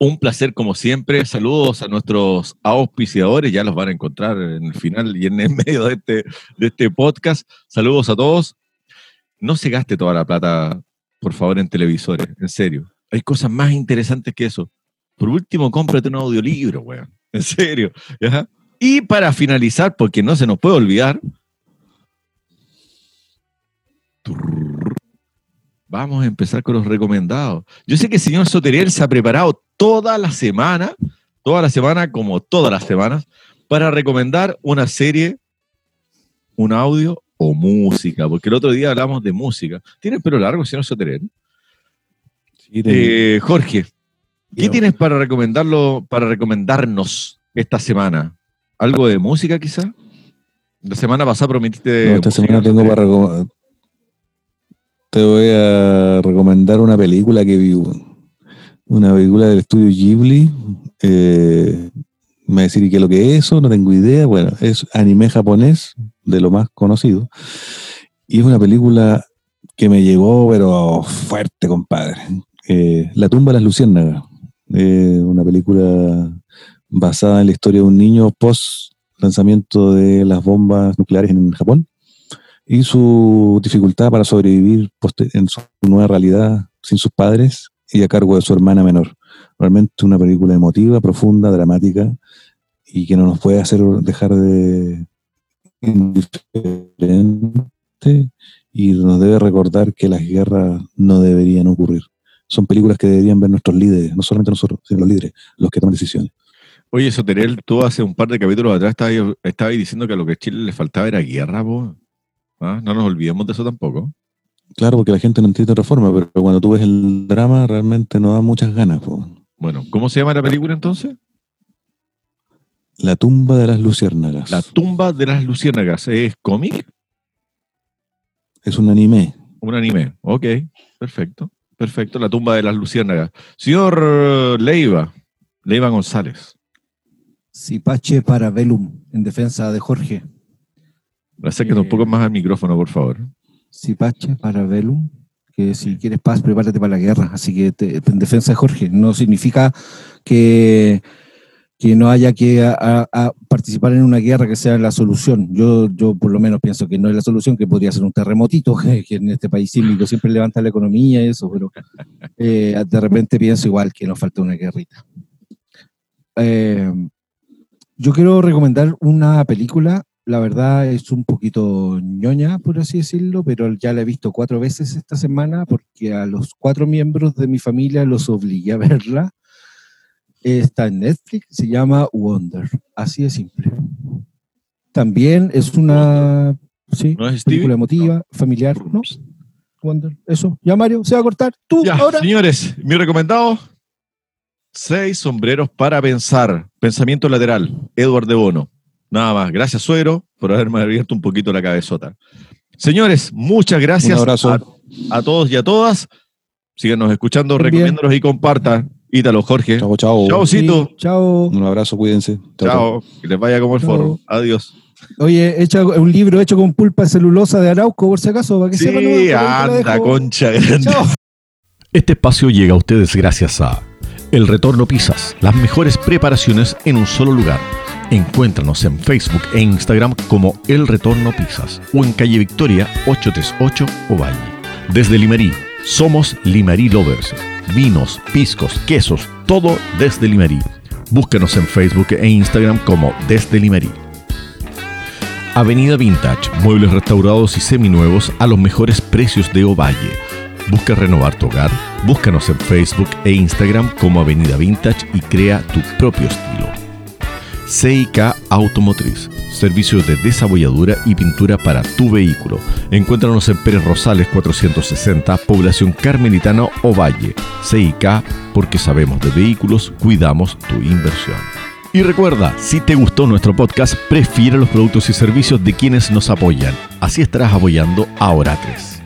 S1: un placer como siempre. Saludos a nuestros auspiciadores, ya los van a encontrar en el final y en el medio de este, de este podcast. Saludos a todos. No se gaste toda la plata, por favor, en televisores, en serio. Hay cosas más interesantes que eso. Por último, cómprate un audiolibro, weón. En serio. ¿ya? Y para finalizar, porque no se nos puede olvidar, vamos a empezar con los recomendados. Yo sé que el señor Soteriel se ha preparado toda la semana, toda la semana, como todas las semanas, para recomendar una serie, un audio o música, porque el otro día hablamos de música. ¿Tiene el pelo largo, señor Soteriel?
S2: Sí,
S1: Eh, Jorge, ¿qué
S3: Yo.
S1: tienes para recomendarlo, para recomendarnos esta semana? ¿Algo de música quizá? La semana pasada prometiste.
S2: no, esta semana tengo para Te voy a recomendar una película que vi. Una película del estudio Ghibli. Eh, me va a decir qué es lo que es eso, no tengo idea. Bueno, es anime japonés, de lo más conocido. Y es una película que me llegó, pero fuerte, compadre. Eh, la tumba de las luciérnagas. Eh, una película basada en la historia de un niño post lanzamiento de las bombas nucleares en Japón y su dificultad para sobrevivir en su nueva realidad sin sus padres y a cargo de su hermana menor. Realmente una película emotiva, profunda, dramática y que no nos puede hacer dejar de indiferente y nos debe recordar que las guerras no deberían ocurrir. Son películas que deberían ver nuestros líderes, no solamente nosotros, sino los líderes, los que toman decisiones.
S1: Oye, Soterel, tú hace un par de capítulos atrás estabas, estabas diciendo que a lo que a Chile le faltaba era guerra, po. ¿Ah? No nos olvidemos de eso tampoco.
S2: Claro, porque la gente no entiende otra forma, pero cuando tú ves el drama realmente no da muchas ganas. po.
S1: Bueno, ¿cómo se llama la película entonces?
S2: La tumba de las luciérnagas.
S1: La tumba de las luciérnagas. ¿Es cómic?
S2: Es un anime.
S1: Un anime. Ok, perfecto. Perfecto. La tumba de las luciérnagas. Señor Leiva, Leiva González.
S3: Cipache para Velum, en defensa de Jorge.
S1: Acérquate un poco más al micrófono, por favor.
S3: Cipache para Velum, que si quieres paz, prepárate para la guerra. Así que te- en defensa de Jorge. No significa que, que no haya que a- a- a participar en una guerra que sea la solución. Yo, yo por lo menos pienso que no es la solución, que podría ser un terremotito, que, que en este país sísmico siempre levanta la economía y eso, pero eh, de repente pienso igual que nos falta una guerrita. Eh, yo quiero recomendar una película, la verdad es un poquito ñoña, por así decirlo, pero ya la he visto cuatro veces esta semana porque a los cuatro miembros de mi familia los obligué a verla. Está en Netflix, se llama Wonder, así de simple. También es una sí,
S1: ¿No es
S3: película emotiva, familiar, ¿no? Wonder, eso. Ya Mario, se va a cortar. Tú,
S1: Ya,
S3: ahora.
S1: señores, mi recomendado. Seis sombreros para pensar. Pensamiento lateral. Edward de Bono. Nada más. Gracias, suegro, por haberme abierto un poquito la cabezota. Señores, muchas gracias
S2: Un abrazo.
S1: A, a todos y a todas. Síganos escuchando,
S3: Bien.
S1: recomiéndonos y compartan. Ítalo, Jorge.
S2: Chao, chao.
S1: Chaucito.
S3: Sí, chao.
S2: Un abrazo, cuídense.
S1: Chao. Que les vaya como el
S3: Chao.
S1: forro. Adiós.
S3: Oye, hecha un libro hecho con pulpa celulosa de Arauco, por si acaso, para que
S1: Sí,
S3: sepan. la
S1: anda, concha grande.
S3: Chao.
S5: Este espacio llega a ustedes gracias a El Retorno Pizzas, las mejores preparaciones en un solo lugar. Encuéntranos en Facebook e Instagram como El Retorno Pizzas o en calle Victoria 838 Ovalle. Desde Limerí, somos Limerí Lovers. Vinos, piscos, quesos, todo desde Limerí. Búscanos en Facebook e Instagram como Desde Limerí. Avenida Vintage, muebles restaurados y seminuevos a los mejores precios de Ovalle. Busca renovar tu hogar, búscanos en Facebook e Instagram como Avenida Vintage y crea tu propio estilo. CIK Automotriz, servicios de desabolladura y pintura para tu vehículo. Encuéntranos en Pérez Rosales 460, población Carmelitana Ovalle. CIK, porque sabemos de vehículos, cuidamos tu inversión.
S1: Y recuerda, si te gustó nuestro podcast, prefiere los productos y servicios de quienes nos apoyan. Así estarás apoyando a Oratres.